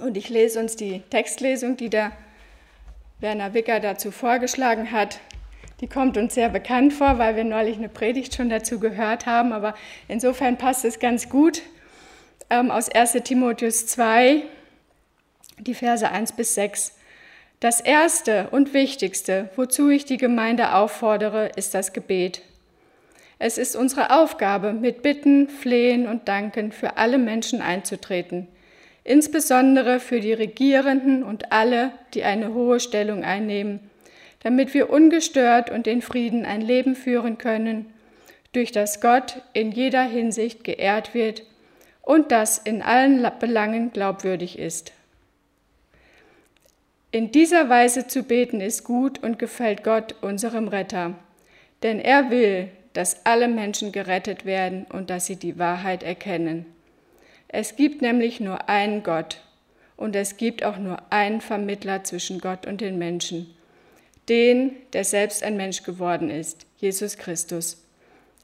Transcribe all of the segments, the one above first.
Und ich lese uns die Textlesung, die der Werner Wicker dazu vorgeschlagen hat. Die kommt uns sehr bekannt vor, weil wir neulich eine Predigt schon dazu gehört haben. Aber insofern passt es ganz gut ähm, aus 1 Timotheus 2, die Verse 1 bis 6. Das Erste und Wichtigste, wozu ich die Gemeinde auffordere, ist das Gebet. Es ist unsere Aufgabe, mit Bitten, Flehen und Danken für alle Menschen einzutreten, insbesondere für die Regierenden und alle, die eine hohe Stellung einnehmen, damit wir ungestört und in Frieden ein Leben führen können, durch das Gott in jeder Hinsicht geehrt wird und das in allen Belangen glaubwürdig ist. In dieser Weise zu beten ist gut und gefällt Gott, unserem Retter, denn er will, dass alle Menschen gerettet werden und dass sie die Wahrheit erkennen. Es gibt nämlich nur einen Gott und es gibt auch nur einen Vermittler zwischen Gott und den Menschen, den, der selbst ein Mensch geworden ist, Jesus Christus.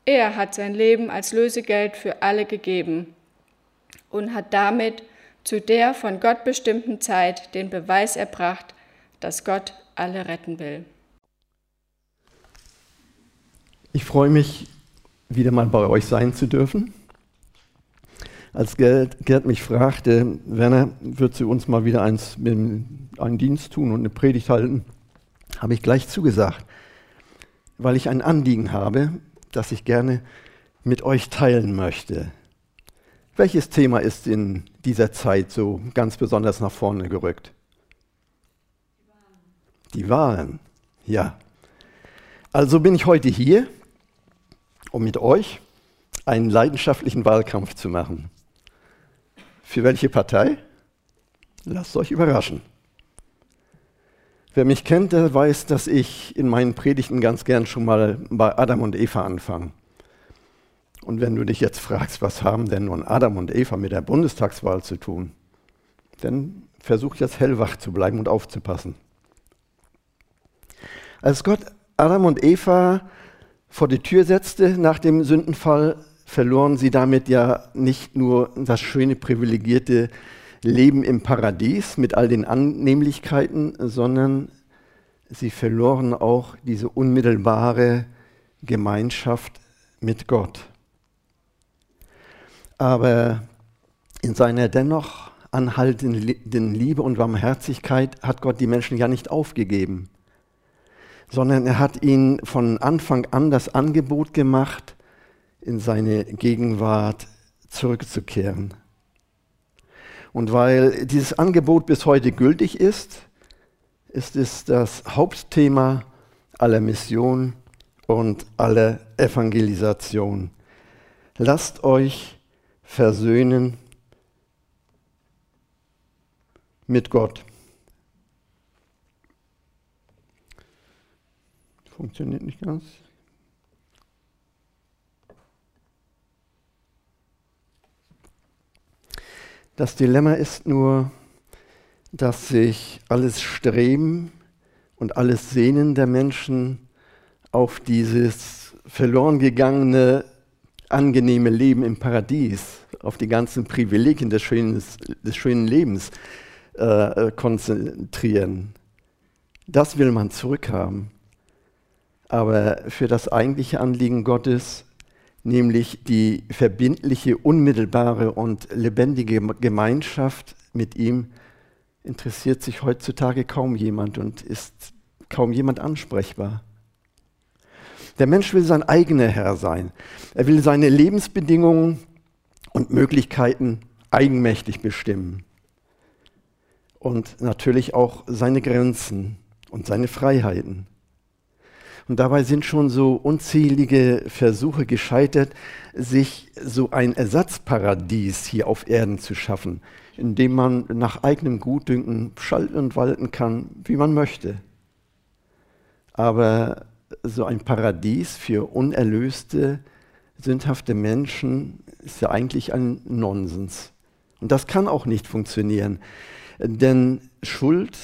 Er hat sein Leben als Lösegeld für alle gegeben und hat damit zu der von Gott bestimmten Zeit den Beweis erbracht, dass Gott alle retten will. Ich freue mich, wieder mal bei euch sein zu dürfen. Als Gerd, Gerd mich fragte, Werner, würdest du uns mal wieder eins, einen Dienst tun und eine Predigt halten, habe ich gleich zugesagt, weil ich ein Anliegen habe, das ich gerne mit euch teilen möchte. Welches Thema ist in dieser Zeit so ganz besonders nach vorne gerückt? Die Wahlen, ja. Also bin ich heute hier um mit euch einen leidenschaftlichen Wahlkampf zu machen. Für welche Partei? Lasst euch überraschen. Wer mich kennt, der weiß, dass ich in meinen Predigten ganz gern schon mal bei Adam und Eva anfange. Und wenn du dich jetzt fragst, was haben denn nun Adam und Eva mit der Bundestagswahl zu tun, dann versuch jetzt hellwach zu bleiben und aufzupassen. Als Gott Adam und Eva vor die Tür setzte nach dem Sündenfall, verloren sie damit ja nicht nur das schöne privilegierte Leben im Paradies mit all den Annehmlichkeiten, sondern sie verloren auch diese unmittelbare Gemeinschaft mit Gott. Aber in seiner dennoch anhaltenden Liebe und Barmherzigkeit hat Gott die Menschen ja nicht aufgegeben sondern er hat ihnen von Anfang an das Angebot gemacht, in seine Gegenwart zurückzukehren. Und weil dieses Angebot bis heute gültig ist, ist es das Hauptthema aller Mission und aller Evangelisation. Lasst euch versöhnen mit Gott. Funktioniert nicht ganz. Das Dilemma ist nur, dass sich alles Streben und alles Sehnen der Menschen auf dieses verloren gegangene, angenehme Leben im Paradies, auf die ganzen Privilegien des schönen, des schönen Lebens äh, konzentrieren. Das will man zurückhaben aber für das eigentliche Anliegen Gottes, nämlich die verbindliche, unmittelbare und lebendige Gemeinschaft mit ihm, interessiert sich heutzutage kaum jemand und ist kaum jemand ansprechbar. Der Mensch will sein eigener Herr sein. Er will seine Lebensbedingungen und Möglichkeiten eigenmächtig bestimmen. Und natürlich auch seine Grenzen und seine Freiheiten. Und dabei sind schon so unzählige Versuche gescheitert, sich so ein Ersatzparadies hier auf Erden zu schaffen, in dem man nach eigenem Gutdünken schalten und walten kann, wie man möchte. Aber so ein Paradies für unerlöste, sündhafte Menschen ist ja eigentlich ein Nonsens. Und das kann auch nicht funktionieren. Denn Schuld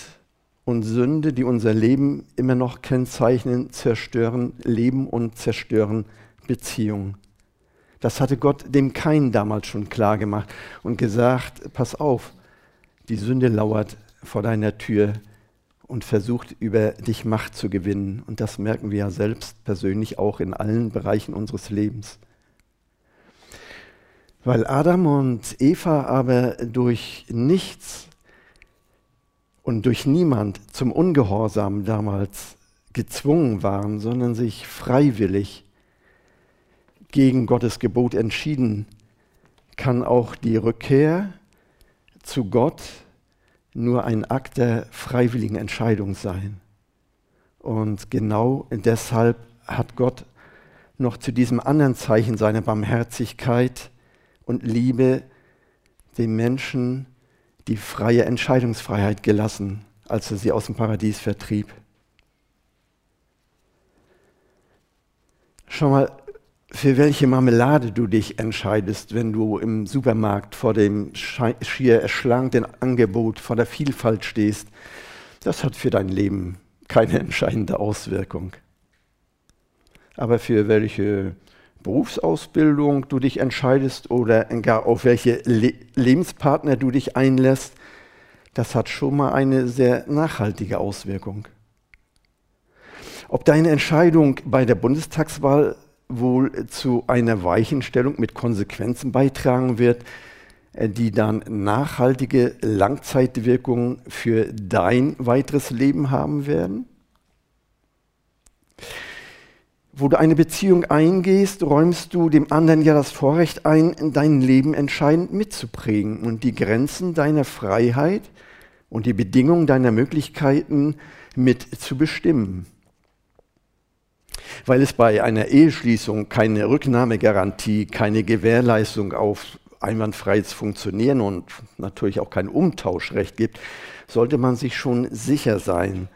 und Sünde, die unser Leben immer noch kennzeichnen, zerstören Leben und zerstören Beziehungen. Das hatte Gott dem Kain damals schon klar gemacht und gesagt, pass auf, Die Sünde lauert vor deiner Tür und versucht über dich Macht zu gewinnen. Und das merken wir ja selbst persönlich auch in allen Bereichen unseres Lebens. Weil Adam und Eva aber durch nichts und durch niemand zum Ungehorsam damals gezwungen waren, sondern sich freiwillig gegen Gottes Gebot entschieden, kann auch die Rückkehr zu Gott nur ein Akt der freiwilligen Entscheidung sein. Und genau deshalb hat Gott noch zu diesem anderen Zeichen seiner Barmherzigkeit und Liebe dem Menschen die freie Entscheidungsfreiheit gelassen, als er sie aus dem Paradies vertrieb. Schau mal, für welche Marmelade du dich entscheidest, wenn du im Supermarkt vor dem schier erschlagenen Angebot, vor der Vielfalt stehst, das hat für dein Leben keine entscheidende Auswirkung. Aber für welche Berufsausbildung du dich entscheidest oder gar auf welche Le Lebenspartner du dich einlässt, das hat schon mal eine sehr nachhaltige Auswirkung. Ob deine Entscheidung bei der Bundestagswahl wohl zu einer Weichenstellung mit Konsequenzen beitragen wird, äh, die dann nachhaltige Langzeitwirkungen für dein weiteres Leben haben werden? Wo du eine Beziehung eingehst, räumst du dem anderen ja das Vorrecht ein, dein Leben entscheidend mitzuprägen und die Grenzen deiner Freiheit und die Bedingungen deiner Möglichkeiten mit zu bestimmen. Weil es bei einer Eheschließung keine Rücknahmegarantie, keine Gewährleistung auf einwandfreies Funktionieren und natürlich auch kein Umtauschrecht gibt, sollte man sich schon sicher sein,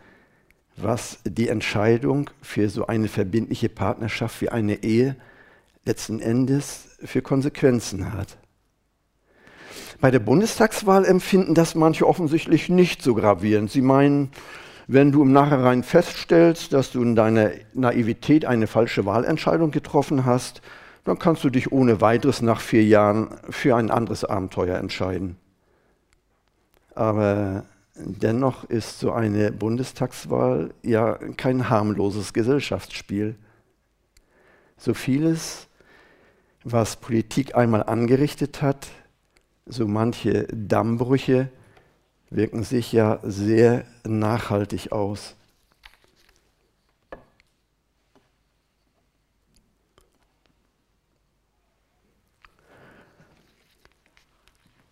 was die Entscheidung für so eine verbindliche Partnerschaft wie eine Ehe letzten Endes für Konsequenzen hat. Bei der Bundestagswahl empfinden das manche offensichtlich nicht so gravierend. Sie meinen, wenn du im Nachhinein feststellst, dass du in deiner Naivität eine falsche Wahlentscheidung getroffen hast, dann kannst du dich ohne weiteres nach vier Jahren für ein anderes Abenteuer entscheiden. Aber Dennoch ist so eine Bundestagswahl ja kein harmloses Gesellschaftsspiel. So vieles, was Politik einmal angerichtet hat, so manche Dammbrüche wirken sich ja sehr nachhaltig aus.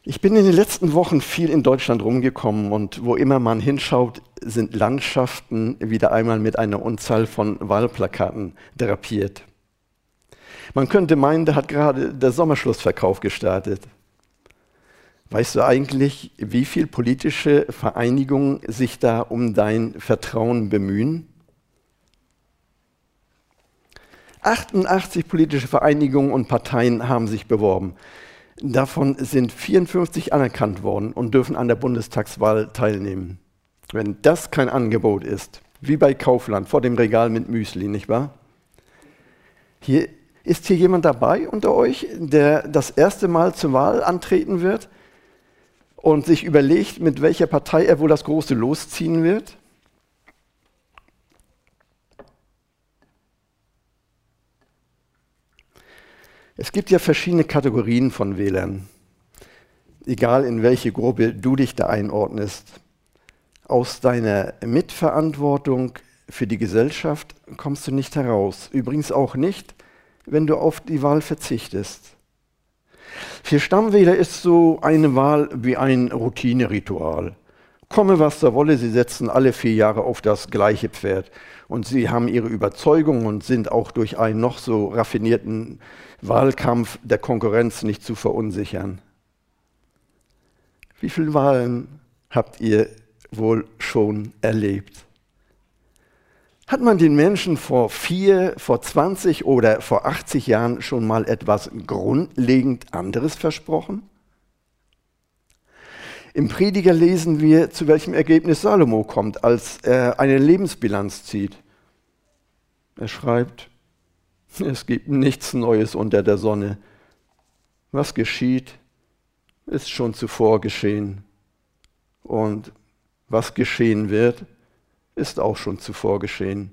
Ich bin in den letzten Wochen viel in Deutschland rumgekommen und wo immer man hinschaut, sind Landschaften wieder einmal mit einer Unzahl von Wahlplakaten drapiert. Man könnte meinen, da hat gerade der Sommerschlussverkauf gestartet. Weißt du eigentlich, wie viele politische Vereinigungen sich da um dein Vertrauen bemühen? 88 politische Vereinigungen und Parteien haben sich beworben. Davon sind 54 anerkannt worden und dürfen an der Bundestagswahl teilnehmen. Wenn das kein Angebot ist, wie bei Kaufland vor dem Regal mit Müsli, nicht wahr? Hier, ist hier jemand dabei unter euch, der das erste Mal zur Wahl antreten wird und sich überlegt, mit welcher Partei er wohl das große losziehen wird? Es gibt ja verschiedene Kategorien von Wählern, egal in welche Gruppe du dich da einordnest. Aus deiner Mitverantwortung für die Gesellschaft kommst du nicht heraus. Übrigens auch nicht, wenn du auf die Wahl verzichtest. Für Stammwähler ist so eine Wahl wie ein Routineritual. Komme, was da wolle, sie setzen alle vier Jahre auf das gleiche Pferd. Und sie haben ihre Überzeugung und sind auch durch einen noch so raffinierten Wahlkampf der Konkurrenz nicht zu verunsichern. Wie viele Wahlen habt ihr wohl schon erlebt? Hat man den Menschen vor vier, vor 20 oder vor 80 Jahren schon mal etwas grundlegend anderes versprochen? Im Prediger lesen wir, zu welchem Ergebnis Salomo kommt, als er eine Lebensbilanz zieht. Er schreibt, es gibt nichts Neues unter der Sonne. Was geschieht, ist schon zuvor geschehen. Und was geschehen wird, ist auch schon zuvor geschehen.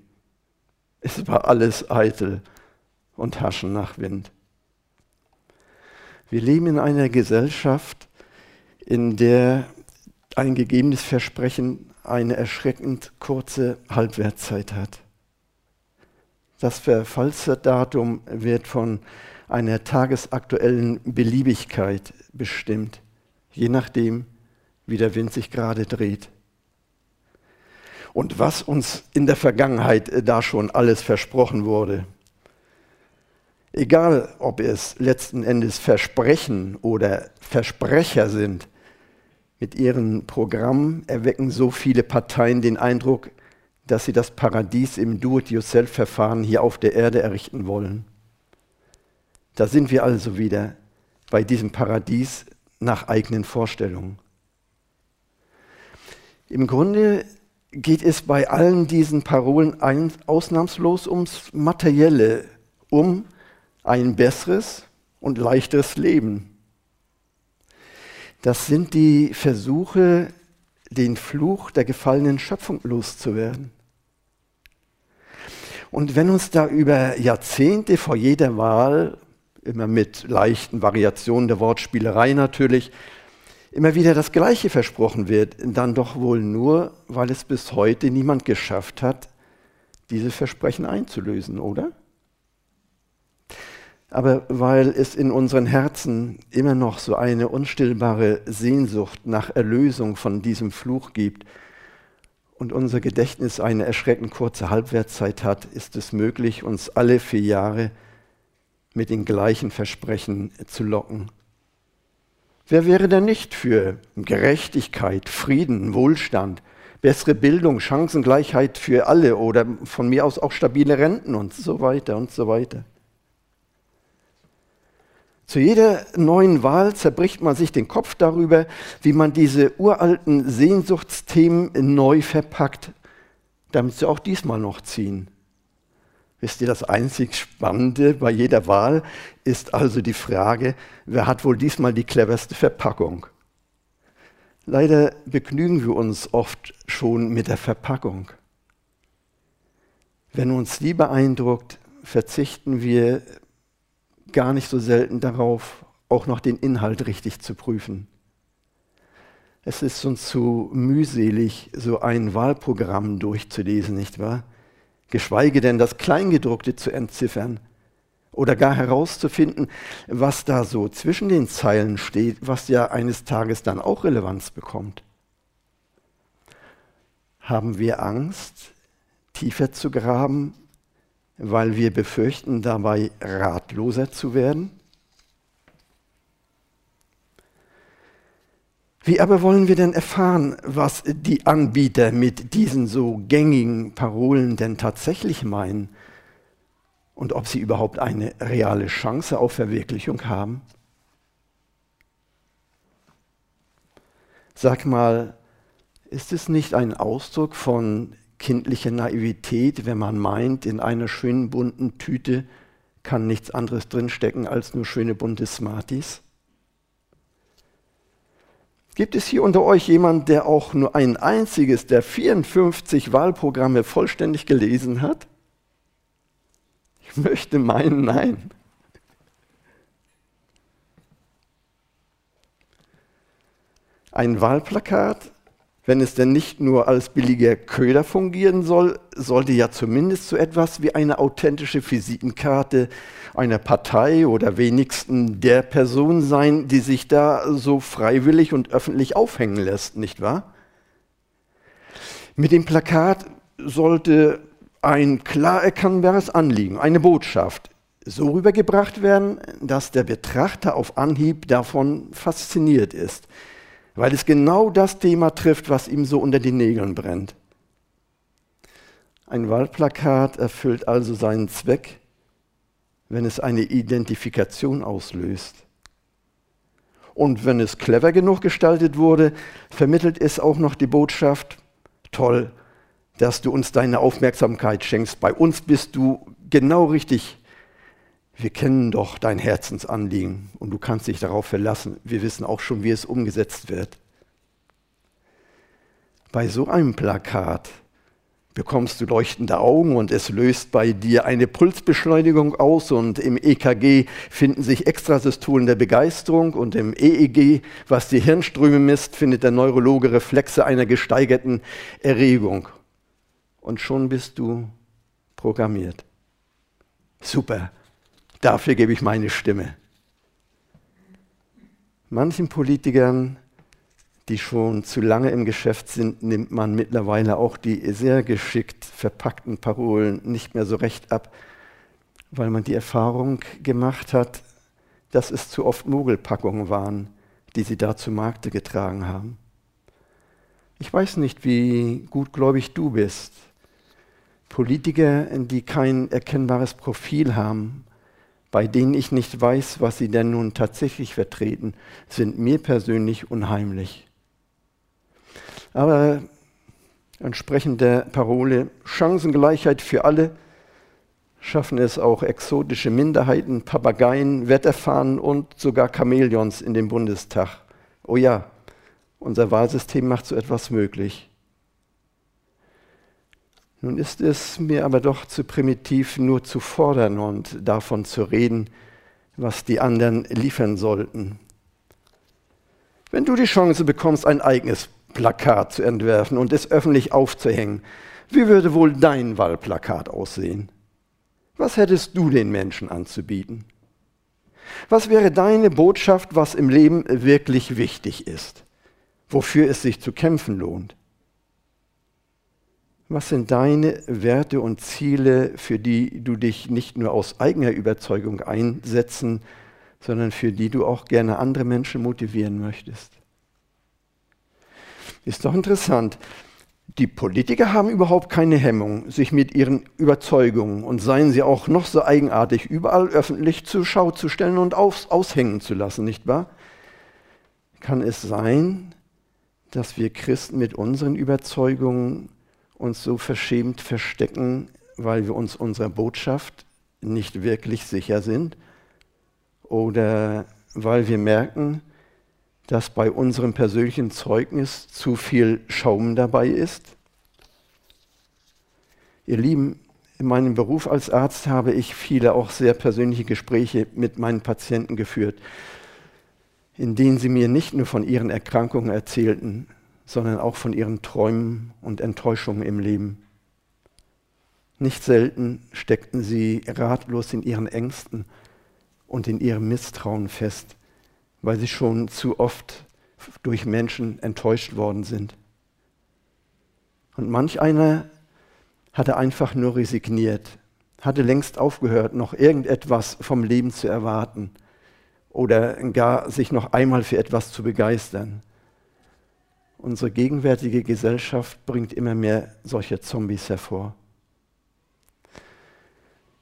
Es war alles eitel und Haschen nach Wind. Wir leben in einer Gesellschaft, in der ein gegebenes Versprechen eine erschreckend kurze Halbwertszeit hat. Das Verfallsdatum wird von einer tagesaktuellen Beliebigkeit bestimmt, je nachdem, wie der Wind sich gerade dreht. Und was uns in der Vergangenheit äh, da schon alles versprochen wurde, egal ob es letzten Endes Versprechen oder Versprecher sind, mit ihren Programmen erwecken so viele Parteien den Eindruck, dass sie das Paradies im Do-it-yourself-Verfahren hier auf der Erde errichten wollen. Da sind wir also wieder bei diesem Paradies nach eigenen Vorstellungen. Im Grunde geht es bei allen diesen Parolen ausnahmslos ums Materielle, um ein besseres und leichteres Leben. Das sind die Versuche, den Fluch der gefallenen Schöpfung loszuwerden. Und wenn uns da über Jahrzehnte vor jeder Wahl, immer mit leichten Variationen der Wortspielerei natürlich, immer wieder das Gleiche versprochen wird, dann doch wohl nur, weil es bis heute niemand geschafft hat, diese Versprechen einzulösen, oder? Aber weil es in unseren Herzen immer noch so eine unstillbare Sehnsucht nach Erlösung von diesem Fluch gibt und unser Gedächtnis eine erschreckend kurze Halbwertszeit hat, ist es möglich, uns alle vier Jahre mit den gleichen Versprechen zu locken Wer wäre denn nicht für Gerechtigkeit, Frieden, Wohlstand, bessere Bildung, Chancengleichheit für alle oder von mir aus auch stabile Renten und so weiter und so weiter? Zu jeder neuen Wahl zerbricht man sich den Kopf darüber, wie man diese uralten Sehnsuchtsthemen neu verpackt, damit sie auch diesmal noch ziehen. Wisst ihr, das einzig Spannende bei jeder Wahl ist also die Frage, wer hat wohl diesmal die cleverste Verpackung? Leider begnügen wir uns oft schon mit der Verpackung. Wenn uns die beeindruckt, verzichten wir gar nicht so selten darauf, auch noch den Inhalt richtig zu prüfen. Es ist uns zu mühselig, so ein Wahlprogramm durchzulesen, nicht wahr? geschweige denn das Kleingedruckte zu entziffern oder gar herauszufinden, was da so zwischen den Zeilen steht, was ja eines Tages dann auch Relevanz bekommt. Haben wir Angst, tiefer zu graben, weil wir befürchten, dabei ratloser zu werden? Wie aber wollen wir denn erfahren, was die Anbieter mit diesen so gängigen Parolen denn tatsächlich meinen und ob sie überhaupt eine reale Chance auf Verwirklichung haben? Sag mal, ist es nicht ein Ausdruck von kindlicher Naivität, wenn man meint, in einer schönen bunten Tüte kann nichts anderes drinstecken als nur schöne bunte Smarties? Gibt es hier unter euch jemand, der auch nur ein einziges der 54 Wahlprogramme vollständig gelesen hat? Ich möchte meinen, nein. Ein Wahlplakat wenn es denn nicht nur als billiger Köder fungieren soll, sollte ja zumindest so etwas wie eine authentische Visitenkarte einer Partei oder wenigstens der Person sein, die sich da so freiwillig und öffentlich aufhängen lässt, nicht wahr? Mit dem Plakat sollte ein klar erkennbares Anliegen, eine Botschaft, so rübergebracht werden, dass der Betrachter auf Anhieb davon fasziniert ist weil es genau das Thema trifft, was ihm so unter den Nägeln brennt. Ein Wahlplakat erfüllt also seinen Zweck, wenn es eine Identifikation auslöst. Und wenn es clever genug gestaltet wurde, vermittelt es auch noch die Botschaft, toll, dass du uns deine Aufmerksamkeit schenkst. Bei uns bist du genau richtig wir kennen doch dein Herzensanliegen und du kannst dich darauf verlassen. Wir wissen auch schon, wie es umgesetzt wird. Bei so einem Plakat bekommst du leuchtende Augen und es löst bei dir eine Pulsbeschleunigung aus und im EKG finden sich Extrasystolen der Begeisterung und im EEG, was die Hirnströme misst, findet der Neurologe Reflexe einer gesteigerten Erregung. Und schon bist du programmiert. Super, dafür gebe ich meine Stimme. Manchen Politikern die schon zu lange im Geschäft sind, nimmt man mittlerweile auch die sehr geschickt verpackten Parolen nicht mehr so recht ab, weil man die Erfahrung gemacht hat, dass es zu oft Mogelpackungen waren, die sie da zu Markte getragen haben. Ich weiß nicht, wie gutgläubig du bist. Politiker, die kein erkennbares Profil haben, bei denen ich nicht weiß, was sie denn nun tatsächlich vertreten, sind mir persönlich unheimlich. Aber entsprechend der Parole Chancengleichheit für alle schaffen es auch exotische Minderheiten, Papageien, Wetterfahnen und sogar Chamäleons in den Bundestag. Oh ja, unser Wahlsystem macht so etwas möglich. Nun ist es mir aber doch zu primitiv, nur zu fordern und davon zu reden, was die anderen liefern sollten. Wenn du die Chance bekommst, ein eigenes Plakat zu entwerfen und es öffentlich aufzuhängen. Wie würde wohl dein Wahlplakat aussehen? Was hättest du den Menschen anzubieten? Was wäre deine Botschaft, was im Leben wirklich wichtig ist? Wofür es sich zu kämpfen lohnt? Was sind deine Werte und Ziele, für die du dich nicht nur aus eigener Überzeugung einsetzen, sondern für die du auch gerne andere Menschen motivieren möchtest? Ist doch interessant. Die Politiker haben überhaupt keine Hemmung, sich mit ihren Überzeugungen und seien sie auch noch so eigenartig, überall öffentlich zur Schau zu stellen und aus, aushängen zu lassen, nicht wahr? Kann es sein, dass wir Christen mit unseren Überzeugungen uns so verschämt verstecken, weil wir uns unserer Botschaft nicht wirklich sicher sind? Oder weil wir merken, dass bei unserem persönlichen Zeugnis zu viel Schaum dabei ist? Ihr Lieben, in meinem Beruf als Arzt habe ich viele auch sehr persönliche Gespräche mit meinen Patienten geführt, in denen sie mir nicht nur von ihren Erkrankungen erzählten, sondern auch von ihren Träumen und Enttäuschungen im Leben. Nicht selten steckten sie ratlos in ihren Ängsten und in ihrem Misstrauen fest weil sie schon zu oft durch Menschen enttäuscht worden sind. Und manch einer hatte einfach nur resigniert, hatte längst aufgehört, noch irgendetwas vom Leben zu erwarten oder gar sich noch einmal für etwas zu begeistern. Unsere gegenwärtige Gesellschaft bringt immer mehr solche Zombies hervor.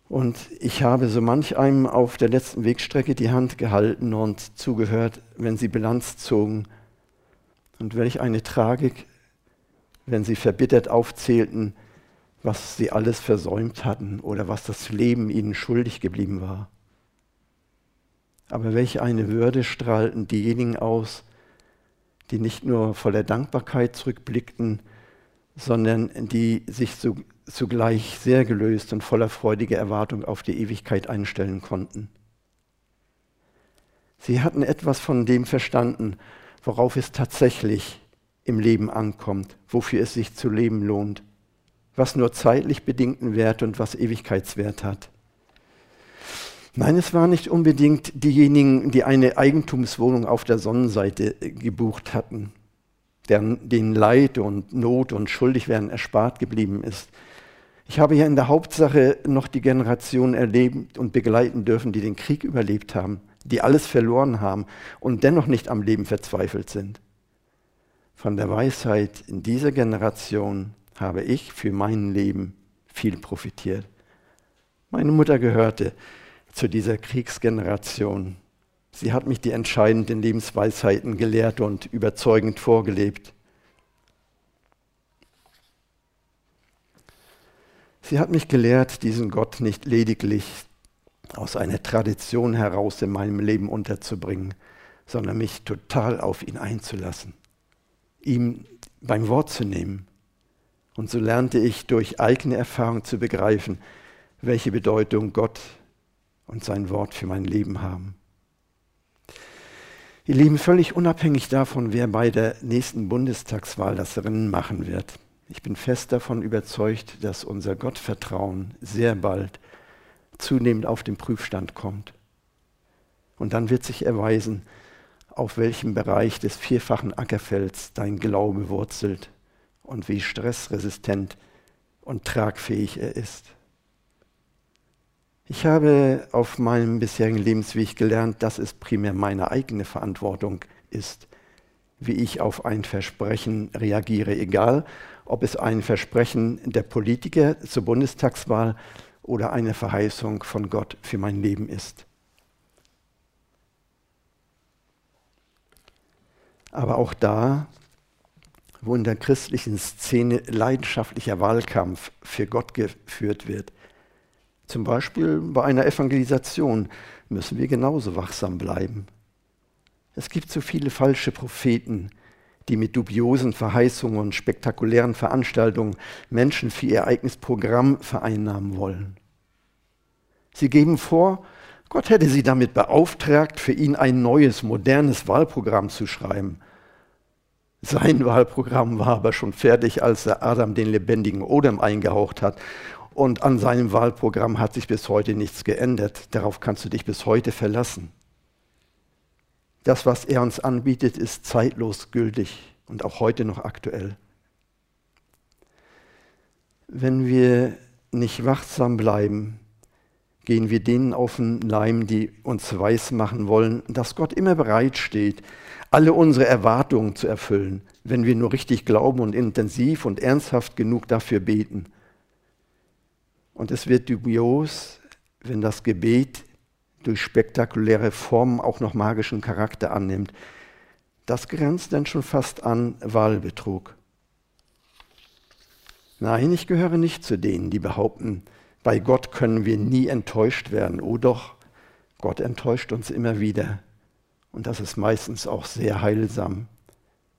Und ich habe so manch einem auf der letzten Wegstrecke die Hand gehalten und zugehört, wenn sie Bilanz zogen. Und welch eine Tragik, wenn sie verbittert aufzählten, was sie alles versäumt hatten oder was das Leben ihnen schuldig geblieben war. Aber welch eine Würde strahlten diejenigen aus, die nicht nur voller Dankbarkeit zurückblickten, sondern die sich zugleich sehr gelöst und voller freudiger Erwartung auf die Ewigkeit einstellen konnten. Sie hatten etwas von dem verstanden, worauf es tatsächlich im Leben ankommt, wofür es sich zu leben lohnt, was nur zeitlich bedingten Wert und was Ewigkeitswert hat. Nein, es waren nicht unbedingt diejenigen, die eine Eigentumswohnung auf der Sonnenseite gebucht hatten, deren, denen Leid und Not und Schuldigwerden erspart geblieben ist, ich habe ja in der Hauptsache noch die Generation erlebt und begleiten dürfen, die den Krieg überlebt haben, die alles verloren haben und dennoch nicht am Leben verzweifelt sind. Von der Weisheit in dieser Generation habe ich für mein Leben viel profitiert. Meine Mutter gehörte zu dieser Kriegsgeneration. Sie hat mich die entscheidenden Lebensweisheiten gelehrt und überzeugend vorgelebt. Sie hat mich gelehrt, diesen Gott nicht lediglich aus einer Tradition heraus in meinem Leben unterzubringen, sondern mich total auf ihn einzulassen, ihm beim Wort zu nehmen. Und so lernte ich durch eigene Erfahrung zu begreifen, welche Bedeutung Gott und sein Wort für mein Leben haben. Ihr Lieben, völlig unabhängig davon, wer bei der nächsten Bundestagswahl das Rennen machen wird, ich bin fest davon überzeugt, dass unser Gottvertrauen sehr bald zunehmend auf den Prüfstand kommt. Und dann wird sich erweisen, auf welchem Bereich des vierfachen Ackerfelds dein Glaube wurzelt und wie stressresistent und tragfähig er ist. Ich habe auf meinem bisherigen Lebensweg gelernt, dass es primär meine eigene Verantwortung ist, wie ich auf ein Versprechen reagiere, egal ob es ein Versprechen der Politiker zur Bundestagswahl oder eine Verheißung von Gott für mein Leben ist. Aber auch da, wo in der christlichen Szene leidenschaftlicher Wahlkampf für Gott geführt wird, zum Beispiel bei einer Evangelisation müssen wir genauso wachsam bleiben. Es gibt so viele falsche Propheten, die mit dubiosen Verheißungen und spektakulären Veranstaltungen Menschen für ihr eigenes Programm vereinnahmen wollen. Sie geben vor, Gott hätte sie damit beauftragt, für ihn ein neues, modernes Wahlprogramm zu schreiben. Sein Wahlprogramm war aber schon fertig, als er Adam den lebendigen Odem eingehaucht hat und an seinem Wahlprogramm hat sich bis heute nichts geändert. Darauf kannst du dich bis heute verlassen. Das, was er uns anbietet, ist zeitlos gültig und auch heute noch aktuell. Wenn wir nicht wachsam bleiben, gehen wir denen auf den Leim, die uns weismachen wollen, dass Gott immer bereit steht, alle unsere Erwartungen zu erfüllen, wenn wir nur richtig glauben und intensiv und ernsthaft genug dafür beten. Und es wird dubios, wenn das Gebet durch spektakuläre Formen auch noch magischen Charakter annimmt. Das grenzt dann schon fast an Wahlbetrug. Nein, ich gehöre nicht zu denen, die behaupten, bei Gott können wir nie enttäuscht werden. Oh doch, Gott enttäuscht uns immer wieder. Und das ist meistens auch sehr heilsam,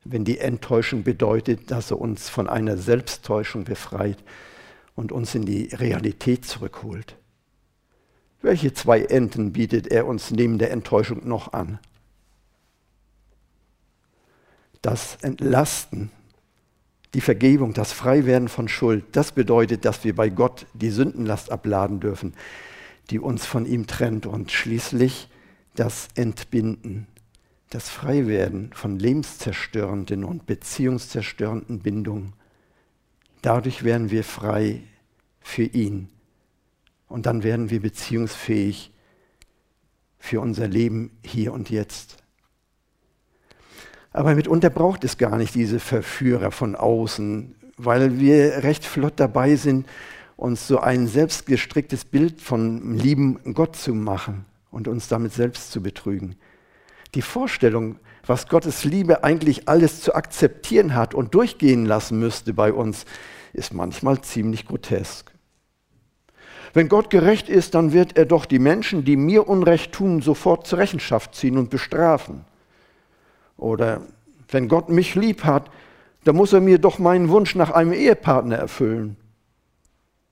wenn die Enttäuschung bedeutet, dass er uns von einer Selbsttäuschung befreit und uns in die Realität zurückholt. Welche zwei Enden bietet er uns neben der Enttäuschung noch an? Das Entlasten, die Vergebung, das Freiwerden von Schuld, das bedeutet, dass wir bei Gott die Sündenlast abladen dürfen, die uns von ihm trennt und schließlich das Entbinden, das Freiwerden von lebenszerstörenden und beziehungszerstörenden Bindungen. Dadurch werden wir frei für ihn. Und dann werden wir beziehungsfähig für unser Leben hier und jetzt. Aber mitunter braucht es gar nicht diese Verführer von außen, weil wir recht flott dabei sind, uns so ein selbstgestricktes Bild von lieben Gott zu machen und uns damit selbst zu betrügen. Die Vorstellung, was Gottes Liebe eigentlich alles zu akzeptieren hat und durchgehen lassen müsste bei uns, ist manchmal ziemlich grotesk. Wenn Gott gerecht ist, dann wird er doch die Menschen, die mir Unrecht tun, sofort zur Rechenschaft ziehen und bestrafen. Oder wenn Gott mich lieb hat, dann muss er mir doch meinen Wunsch nach einem Ehepartner erfüllen.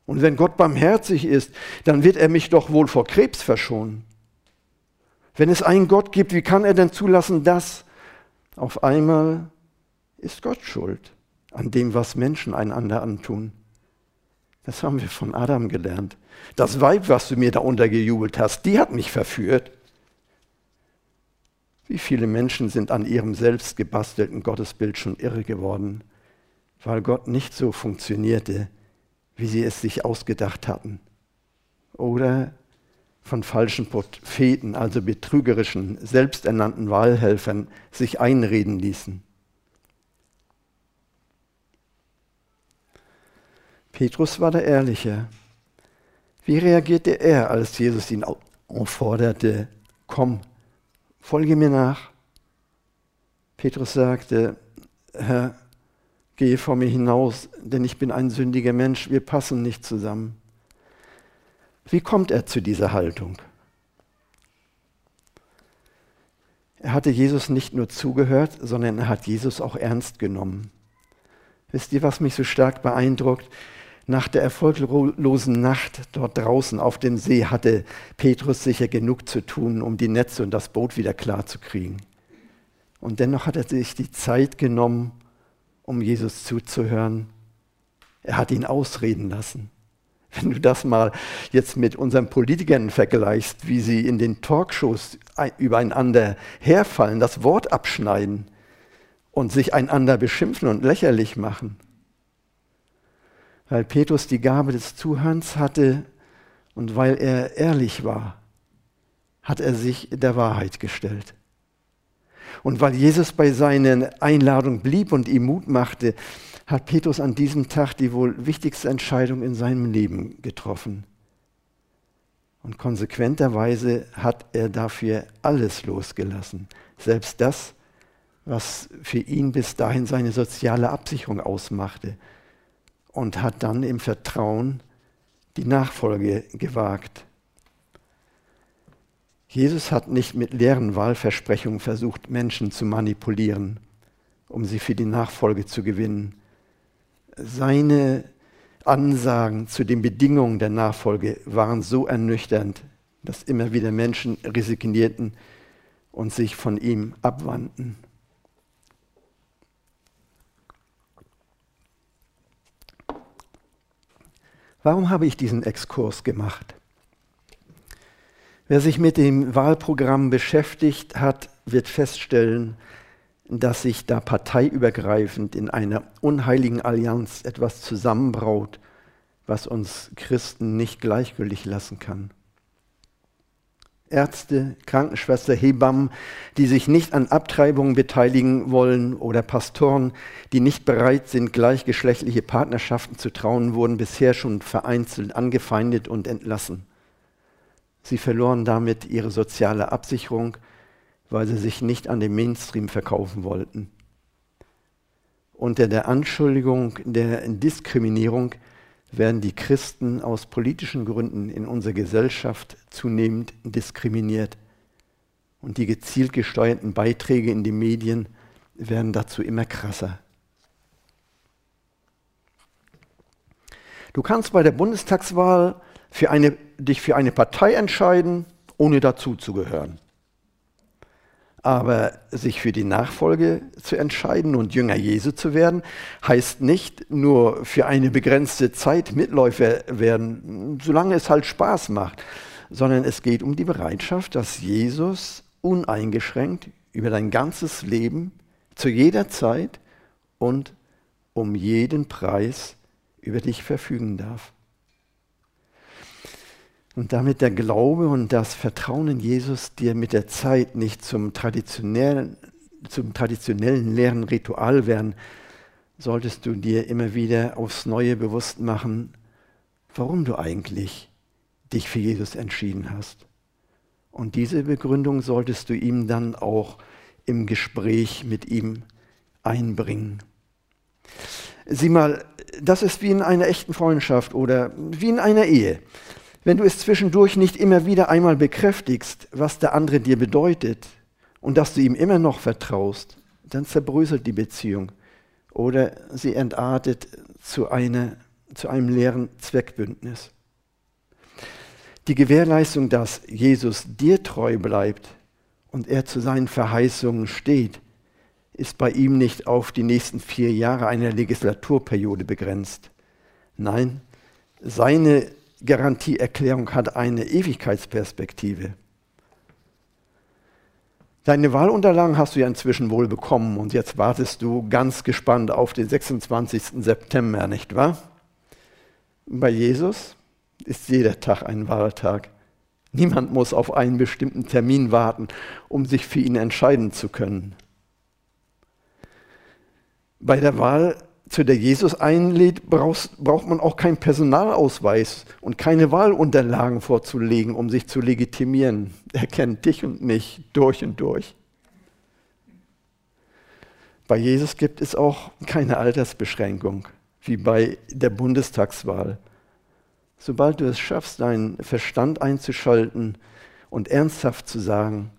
Und wenn Gott barmherzig ist, dann wird er mich doch wohl vor Krebs verschonen. Wenn es einen Gott gibt, wie kann er denn zulassen, dass auf einmal ist Gott schuld an dem, was Menschen einander antun? Das haben wir von Adam gelernt. Das Weib, was du mir da untergejubelt hast, die hat mich verführt. Wie viele Menschen sind an ihrem selbst gebastelten Gottesbild schon irre geworden, weil Gott nicht so funktionierte, wie sie es sich ausgedacht hatten. Oder von falschen Propheten, also betrügerischen, selbsternannten Wahlhelfern, sich einreden ließen. Petrus war der Ehrliche. Wie reagierte er, als Jesus ihn aufforderte, komm, folge mir nach? Petrus sagte, Herr, gehe vor mir hinaus, denn ich bin ein sündiger Mensch, wir passen nicht zusammen. Wie kommt er zu dieser Haltung? Er hatte Jesus nicht nur zugehört, sondern er hat Jesus auch ernst genommen. Wisst ihr, was mich so stark beeindruckt? Nach der erfolglosen Nacht dort draußen auf dem See hatte Petrus sicher genug zu tun, um die Netze und das Boot wieder klar zu kriegen. Und dennoch hat er sich die Zeit genommen, um Jesus zuzuhören. Er hat ihn ausreden lassen. Wenn du das mal jetzt mit unseren Politikern vergleichst, wie sie in den Talkshows übereinander herfallen, das Wort abschneiden und sich einander beschimpfen und lächerlich machen weil Petrus die Gabe des Zuhörens hatte und weil er ehrlich war, hat er sich der Wahrheit gestellt. Und weil Jesus bei seiner Einladung blieb und ihm Mut machte, hat Petrus an diesem Tag die wohl wichtigste Entscheidung in seinem Leben getroffen. Und konsequenterweise hat er dafür alles losgelassen, selbst das, was für ihn bis dahin seine soziale Absicherung ausmachte, und hat dann im Vertrauen die Nachfolge gewagt. Jesus hat nicht mit leeren Wahlversprechungen versucht, Menschen zu manipulieren, um sie für die Nachfolge zu gewinnen. Seine Ansagen zu den Bedingungen der Nachfolge waren so ernüchternd, dass immer wieder Menschen resignierten und sich von ihm abwandten. Warum habe ich diesen Exkurs gemacht? Wer sich mit dem Wahlprogramm beschäftigt hat, wird feststellen, dass sich da parteiübergreifend in einer unheiligen Allianz etwas zusammenbraut, was uns Christen nicht gleichgültig lassen kann. Ärzte, Krankenschwester, Hebammen, die sich nicht an Abtreibungen beteiligen wollen oder Pastoren, die nicht bereit sind, gleichgeschlechtliche Partnerschaften zu trauen, wurden bisher schon vereinzelt angefeindet und entlassen. Sie verloren damit ihre soziale Absicherung, weil sie sich nicht an den Mainstream verkaufen wollten. Unter der Anschuldigung der Diskriminierung werden die Christen aus politischen Gründen in unserer Gesellschaft zunehmend diskriminiert. Und die gezielt gesteuerten Beiträge in den Medien werden dazu immer krasser. Du kannst bei der Bundestagswahl für eine, dich für eine Partei entscheiden, ohne dazuzugehören. Aber sich für die Nachfolge zu entscheiden und Jünger Jesu zu werden, heißt nicht nur für eine begrenzte Zeit Mitläufer werden, solange es halt Spaß macht, sondern es geht um die Bereitschaft, dass Jesus uneingeschränkt über dein ganzes Leben zu jeder Zeit und um jeden Preis über dich verfügen darf. Und damit der Glaube und das Vertrauen in Jesus dir mit der Zeit nicht zum traditionellen, zum traditionellen leeren Ritual werden, solltest du dir immer wieder aufs Neue bewusst machen, warum du eigentlich dich für Jesus entschieden hast. Und diese Begründung solltest du ihm dann auch im Gespräch mit ihm einbringen. Sieh mal, das ist wie in einer echten Freundschaft oder wie in einer Ehe. Wenn du es zwischendurch nicht immer wieder einmal bekräftigst, was der andere dir bedeutet und dass du ihm immer noch vertraust, dann zerbröselt die Beziehung oder sie entartet zu, eine, zu einem leeren Zweckbündnis. Die Gewährleistung, dass Jesus dir treu bleibt und er zu seinen Verheißungen steht, ist bei ihm nicht auf die nächsten vier Jahre einer Legislaturperiode begrenzt. Nein, seine Garantieerklärung hat eine Ewigkeitsperspektive. Deine Wahlunterlagen hast du ja inzwischen wohl bekommen und jetzt wartest du ganz gespannt auf den 26. September, nicht wahr? Bei Jesus ist jeder Tag ein Wahltag. Niemand muss auf einen bestimmten Termin warten, um sich für ihn entscheiden zu können. Bei der Wahl zu der Jesus einlädt, brauchst, braucht man auch keinen Personalausweis und keine Wahlunterlagen vorzulegen, um sich zu legitimieren. Er kennt dich und mich durch und durch. Bei Jesus gibt es auch keine Altersbeschränkung, wie bei der Bundestagswahl. Sobald du es schaffst, deinen Verstand einzuschalten und ernsthaft zu sagen,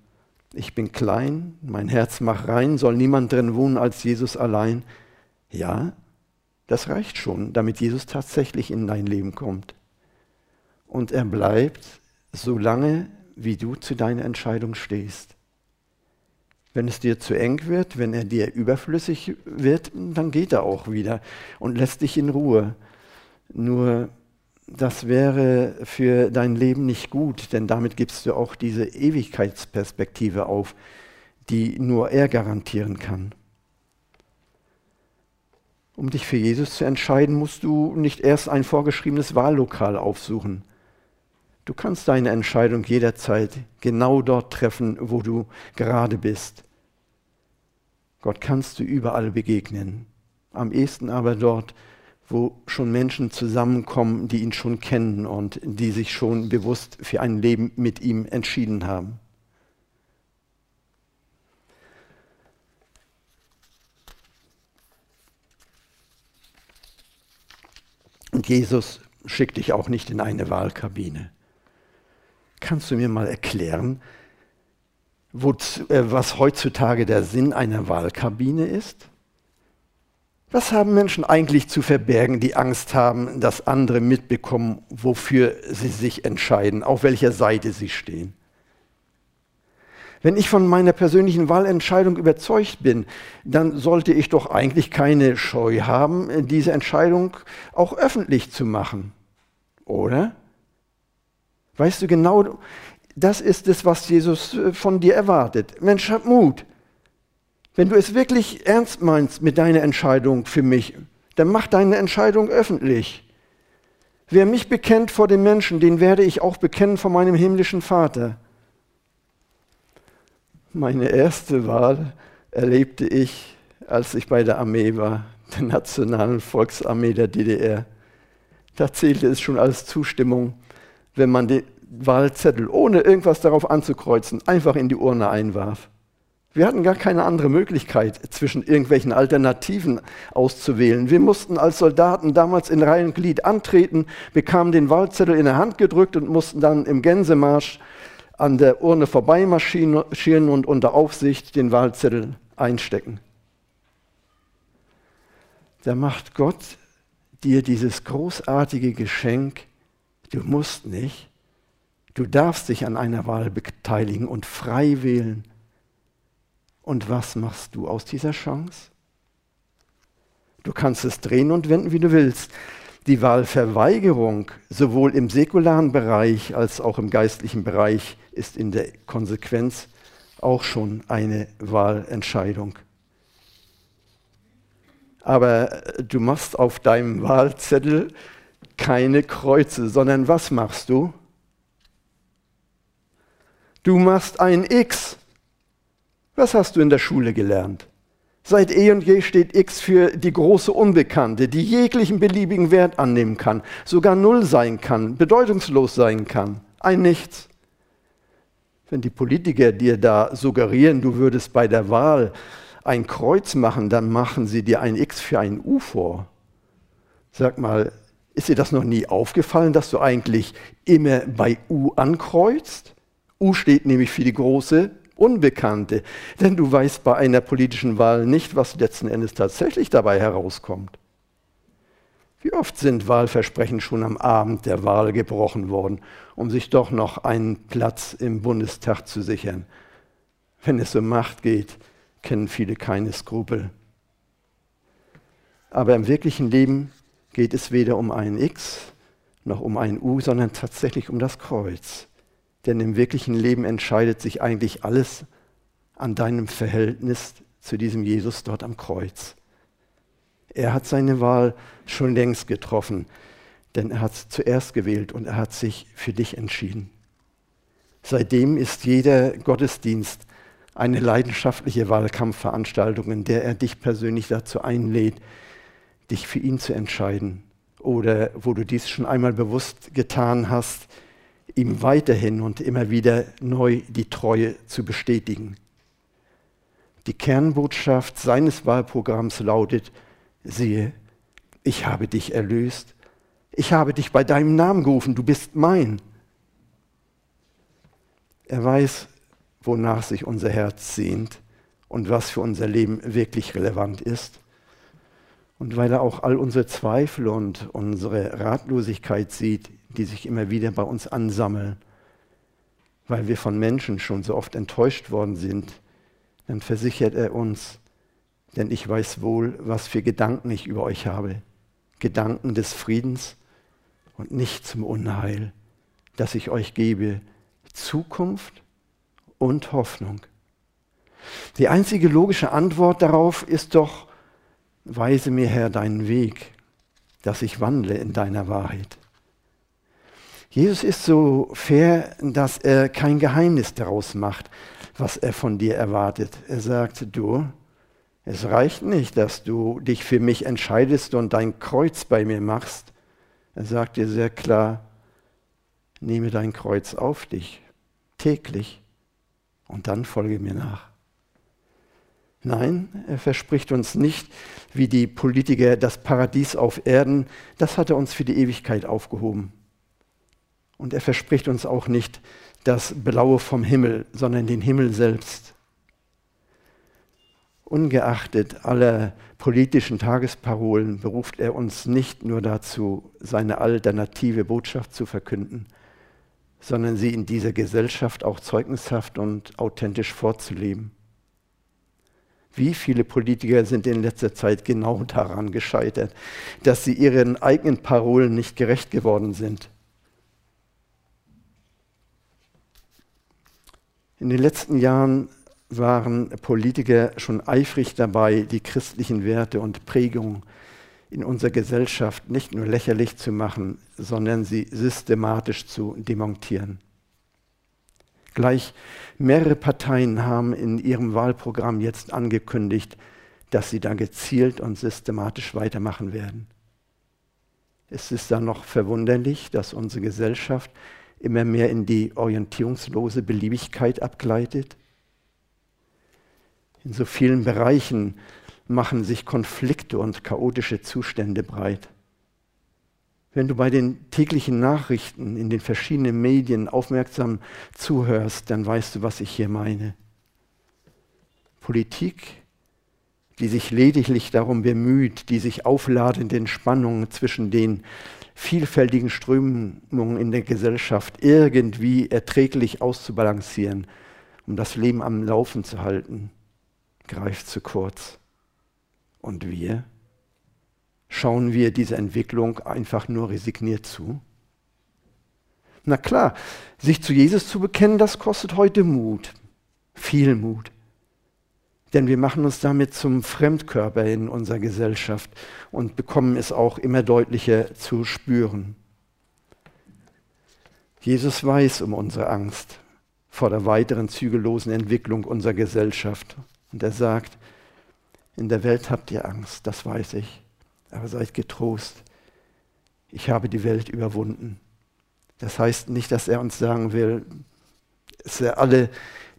ich bin klein, mein Herz macht rein, soll niemand drin wohnen als Jesus allein, ja, Das reicht schon, damit Jesus tatsächlich in dein Leben kommt. Und er bleibt so lange, wie du zu deiner Entscheidung stehst. Wenn es dir zu eng wird, wenn er dir überflüssig wird, dann geht er auch wieder und lässt dich in Ruhe. Nur das wäre für dein Leben nicht gut, denn damit gibst du auch diese Ewigkeitsperspektive auf, die nur er garantieren kann. Um dich für Jesus zu entscheiden, musst du nicht erst ein vorgeschriebenes Wahllokal aufsuchen. Du kannst deine Entscheidung jederzeit genau dort treffen, wo du gerade bist. Gott kannst du überall begegnen, am ehesten aber dort, wo schon Menschen zusammenkommen, die ihn schon kennen und die sich schon bewusst für ein Leben mit ihm entschieden haben. Und Jesus schickt dich auch nicht in eine Wahlkabine. Kannst du mir mal erklären, wozu, äh, was heutzutage der Sinn einer Wahlkabine ist? Was haben Menschen eigentlich zu verbergen, die Angst haben, dass andere mitbekommen, wofür sie sich entscheiden, auf welcher Seite sie stehen? Wenn ich von meiner persönlichen Wahlentscheidung überzeugt bin, dann sollte ich doch eigentlich keine Scheu haben, diese Entscheidung auch öffentlich zu machen. Oder? Weißt du genau, das ist es, was Jesus äh, von dir erwartet. Mensch, hab Mut. Wenn du es wirklich ernst meinst mit deiner Entscheidung für mich, dann mach deine Entscheidung öffentlich. Wer mich bekennt vor den Menschen, den werde ich auch bekennen vor meinem himmlischen Vater. Meine erste Wahl erlebte ich, als ich bei der Armee war, der Nationalen Volksarmee der DDR. Da zählte es schon als Zustimmung, wenn man den Wahlzettel, ohne irgendwas darauf anzukreuzen, einfach in die Urne einwarf. Wir hatten gar keine andere Möglichkeit, zwischen irgendwelchen Alternativen auszuwählen. Wir mussten als Soldaten damals in Reihe und Glied antreten, bekamen den Wahlzettel in der Hand gedrückt und mussten dann im Gänsemarsch an der Urne vorbeimarschieren und unter Aufsicht den Wahlzettel einstecken. Da macht Gott dir dieses großartige Geschenk, du musst nicht, du darfst dich an einer Wahl beteiligen und frei wählen. Und was machst du aus dieser Chance? Du kannst es drehen und wenden, wie du willst die Wahlverweigerung sowohl im säkularen Bereich als auch im geistlichen Bereich ist in der Konsequenz auch schon eine Wahlentscheidung. Aber du machst auf deinem Wahlzettel keine Kreuze, sondern was machst du? Du machst ein X. Was hast du in der Schule gelernt? Seit eh und je steht X für die große Unbekannte, die jeglichen beliebigen Wert annehmen kann, sogar null sein kann, bedeutungslos sein kann, ein Nichts. Wenn die Politiker dir da suggerieren, du würdest bei der Wahl ein Kreuz machen, dann machen sie dir ein X für ein U vor. Sag mal, ist dir das noch nie aufgefallen, dass du eigentlich immer bei U ankreuzt? U steht nämlich für die große Unbekannte. Denn du weißt bei einer politischen Wahl nicht, was letzten Endes tatsächlich dabei herauskommt. Wie oft sind Wahlversprechen schon am Abend der Wahl gebrochen worden, um sich doch noch einen Platz im Bundestag zu sichern? Wenn es um Macht geht, kennen viele keine Skrupel. Aber im wirklichen Leben geht es weder um ein X noch um ein U, sondern tatsächlich um das Kreuz. Denn im wirklichen Leben entscheidet sich eigentlich alles an deinem Verhältnis zu diesem Jesus dort am Kreuz. Er hat seine Wahl schon längst getroffen, denn er hat zuerst gewählt und er hat sich für dich entschieden. Seitdem ist jeder Gottesdienst eine leidenschaftliche Wahlkampfveranstaltung, in der er dich persönlich dazu einlädt, dich für ihn zu entscheiden. Oder wo du dies schon einmal bewusst getan hast, ihm weiterhin und immer wieder neu die Treue zu bestätigen. Die Kernbotschaft seines Wahlprogramms lautet, siehe, ich habe dich erlöst, ich habe dich bei deinem Namen gerufen, du bist mein. Er weiß, wonach sich unser Herz sehnt und was für unser Leben wirklich relevant ist. Und weil er auch all unsere Zweifel und unsere Ratlosigkeit sieht, die sich immer wieder bei uns ansammeln, weil wir von Menschen schon so oft enttäuscht worden sind, dann versichert er uns, denn ich weiß wohl, was für Gedanken ich über euch habe. Gedanken des Friedens und nicht zum Unheil, dass ich euch gebe Zukunft und Hoffnung. Die einzige logische Antwort darauf ist doch, weise mir Herr deinen Weg, dass ich wandle in deiner Wahrheit. Jesus ist so fair, dass er kein Geheimnis daraus macht, was er von dir erwartet. Er sagt, du, es reicht nicht, dass du dich für mich entscheidest und dein Kreuz bei mir machst. Er sagt dir sehr klar, nehme dein Kreuz auf dich täglich und dann folge mir nach. Nein, er verspricht uns nicht, wie die Politiker, das Paradies auf Erden, das hat er uns für die Ewigkeit aufgehoben. Und er verspricht uns auch nicht das Blaue vom Himmel, sondern den Himmel selbst. Ungeachtet aller politischen Tagesparolen beruft er uns nicht nur dazu, seine alternative Botschaft zu verkünden, sondern sie in dieser Gesellschaft auch zeugnishaft und authentisch vorzuleben. Wie viele Politiker sind in letzter Zeit genau daran gescheitert, dass sie ihren eigenen Parolen nicht gerecht geworden sind. In den letzten Jahren waren Politiker schon eifrig dabei, die christlichen Werte und Prägungen in unserer Gesellschaft nicht nur lächerlich zu machen, sondern sie systematisch zu demontieren. Gleich mehrere Parteien haben in ihrem Wahlprogramm jetzt angekündigt, dass sie da gezielt und systematisch weitermachen werden. Es ist dann noch verwunderlich, dass unsere Gesellschaft immer mehr in die orientierungslose Beliebigkeit abgleitet. In so vielen Bereichen machen sich Konflikte und chaotische Zustände breit. Wenn du bei den täglichen Nachrichten in den verschiedenen Medien aufmerksam zuhörst, dann weißt du, was ich hier meine. Politik, die sich lediglich darum bemüht, die sich aufladenden Spannungen zwischen den vielfältigen Strömungen in der Gesellschaft irgendwie erträglich auszubalancieren, um das Leben am Laufen zu halten, greift zu kurz. Und wir? Schauen wir dieser Entwicklung einfach nur resigniert zu? Na klar, sich zu Jesus zu bekennen, das kostet heute Mut, viel Mut. Denn wir machen uns damit zum Fremdkörper in unserer Gesellschaft und bekommen es auch immer deutlicher zu spüren. Jesus weiß um unsere Angst vor der weiteren zügellosen Entwicklung unserer Gesellschaft. Und er sagt, in der Welt habt ihr Angst, das weiß ich aber seid getrost. Ich habe die Welt überwunden. Das heißt nicht, dass er uns sagen will, dass er alle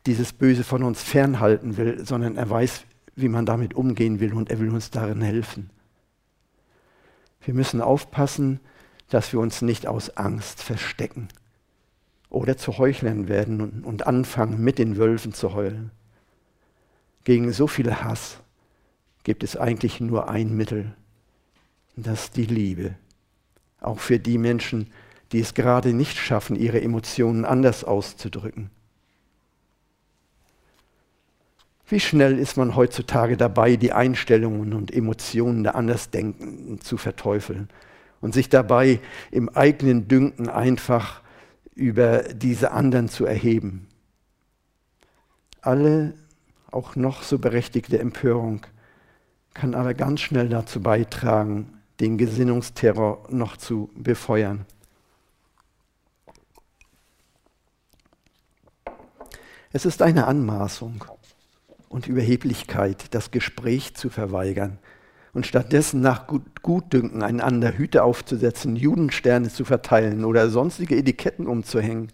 dieses Böse von uns fernhalten will, sondern er weiß, wie man damit umgehen will und er will uns darin helfen. Wir müssen aufpassen, dass wir uns nicht aus Angst verstecken oder zu Heuchlern werden und, anfangen, mit den Wölfen zu heulen. Gegen so viel Hass gibt es eigentlich nur ein Mittel, das ist die Liebe. Auch für die Menschen, die es gerade nicht schaffen, ihre Emotionen anders auszudrücken. Wie schnell ist man heutzutage dabei, die Einstellungen und Emotionen der Andersdenkenden zu verteufeln und sich dabei im eigenen Dünken einfach über diese anderen zu erheben. Alle auch noch so berechtigte Empörung kann aber ganz schnell dazu beitragen, den Gesinnungsterror noch zu befeuern. Es ist eine Anmaßung und Überheblichkeit, das Gespräch zu verweigern und stattdessen nach Gutdünken einander Hüte aufzusetzen, Judensterne zu verteilen oder sonstige Etiketten umzuhängen.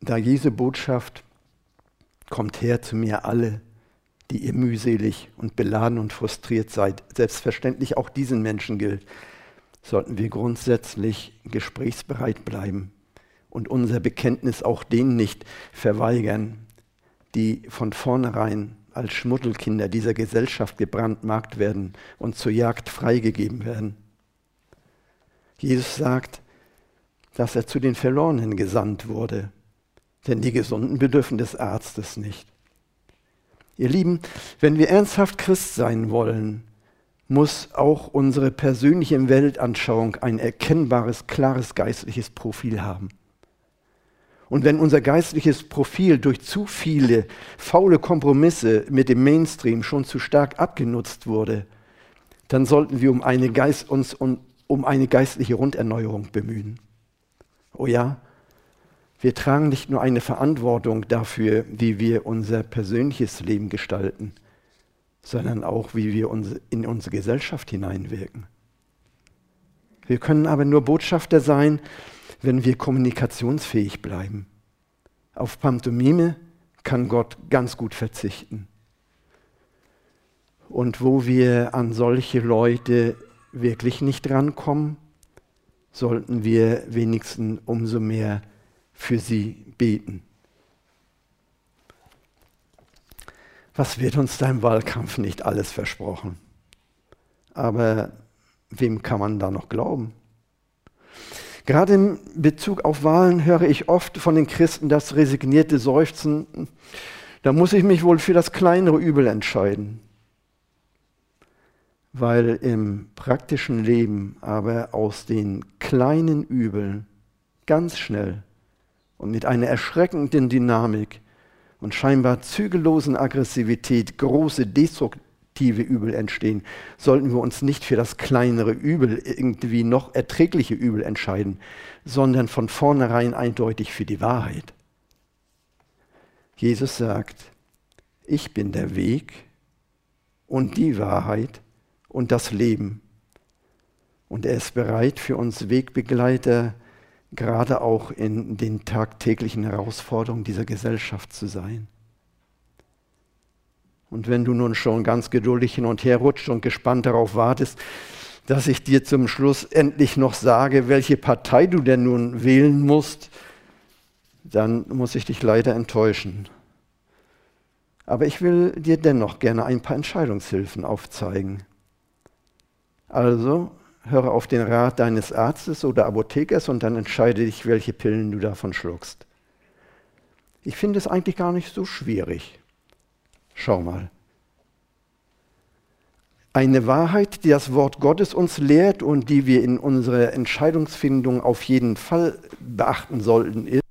Da Jesu Botschaft kommt her zu mir alle, die ihr mühselig und beladen und frustriert seid, selbstverständlich auch diesen Menschen gilt, sollten wir grundsätzlich gesprächsbereit bleiben und unser Bekenntnis auch denen nicht verweigern, die von vornherein als Schmuddelkinder dieser Gesellschaft gebrandmarkt werden und zur Jagd freigegeben werden. Jesus sagt, dass er zu den Verlorenen gesandt wurde, denn die Gesunden bedürfen des Arztes nicht. Ihr Lieben, wenn wir ernsthaft Christ sein wollen, muss auch unsere persönliche Weltanschauung ein erkennbares, klares geistliches Profil haben. Und wenn unser geistliches Profil durch zu viele faule Kompromisse mit dem Mainstream schon zu stark abgenutzt wurde, dann sollten wir um eine Geist, uns um, um eine geistliche Runderneuerung bemühen. Oh ja, wir tragen nicht nur eine Verantwortung dafür, wie wir unser persönliches Leben gestalten, sondern auch, wie wir in unsere Gesellschaft hineinwirken. Wir können aber nur Botschafter sein, wenn wir kommunikationsfähig bleiben. Auf Pantomime kann Gott ganz gut verzichten. Und wo wir an solche Leute wirklich nicht rankommen, sollten wir wenigstens umso mehr für sie beten. Was wird uns da im Wahlkampf nicht alles versprochen? Aber wem kann man da noch glauben? Gerade in Bezug auf Wahlen höre ich oft von den Christen das resignierte Seufzen, da muss ich mich wohl für das kleinere Übel entscheiden. Weil im praktischen Leben aber aus den kleinen Übeln ganz schnell und mit einer erschreckenden Dynamik und scheinbar zügellosen Aggressivität große destruktive Übel entstehen, sollten wir uns nicht für das kleinere Übel, irgendwie noch erträgliche Übel entscheiden, sondern von vornherein eindeutig für die Wahrheit. Jesus sagt, ich bin der Weg und die Wahrheit und das Leben. Und er ist bereit für uns Wegbegleiter, gerade auch in den tagtäglichen Herausforderungen dieser Gesellschaft zu sein. Und wenn du nun schon ganz geduldig hin und her rutscht und gespannt darauf wartest, dass ich dir zum Schluss endlich noch sage, welche Partei du denn nun wählen musst, dann muss ich dich leider enttäuschen. Aber ich will dir dennoch gerne ein paar Entscheidungshilfen aufzeigen. Also höre auf den Rat deines Arztes oder Apothekers und dann entscheide dich, welche Pillen du davon schluckst. Ich finde es eigentlich gar nicht so schwierig. Schau mal. Eine Wahrheit, die das Wort Gottes uns lehrt und die wir in unserer Entscheidungsfindung auf jeden Fall beachten sollten, ist,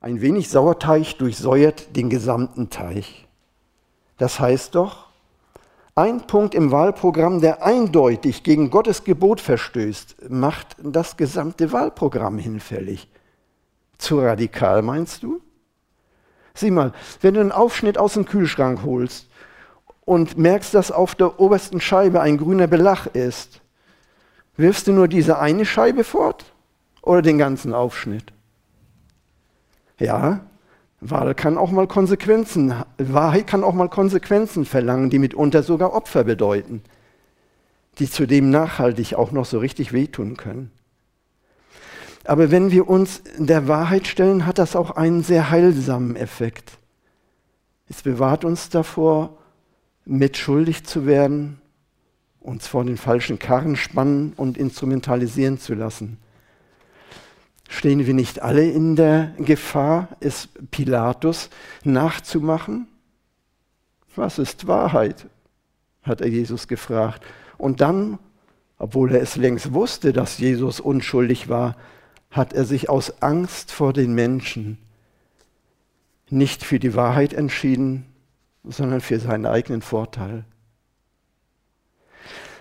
ein wenig Sauerteig durchsäuert den gesamten Teich. Das heißt doch, ein Punkt im Wahlprogramm, der eindeutig gegen Gottes Gebot verstößt, macht das gesamte Wahlprogramm hinfällig. Zu radikal meinst du? Sieh mal, wenn du einen Aufschnitt aus dem Kühlschrank holst und merkst, dass auf der obersten Scheibe ein grüner Belach ist, wirfst du nur diese eine Scheibe fort oder den ganzen Aufschnitt? Ja, Wahl kann auch mal Konsequenzen, Wahrheit kann auch mal Konsequenzen verlangen, die mitunter sogar Opfer bedeuten, die zudem nachhaltig auch noch so richtig wehtun können. Aber wenn wir uns der Wahrheit stellen, hat das auch einen sehr heilsamen Effekt. Es bewahrt uns davor, mitschuldig zu werden, uns vor den falschen Karren spannen und instrumentalisieren zu lassen. Stehen wir nicht alle in der Gefahr, es Pilatus nachzumachen? Was ist Wahrheit? hat er Jesus gefragt. Und dann, obwohl er es längst wusste, dass Jesus unschuldig war, hat er sich aus Angst vor den Menschen nicht für die Wahrheit entschieden, sondern für seinen eigenen Vorteil.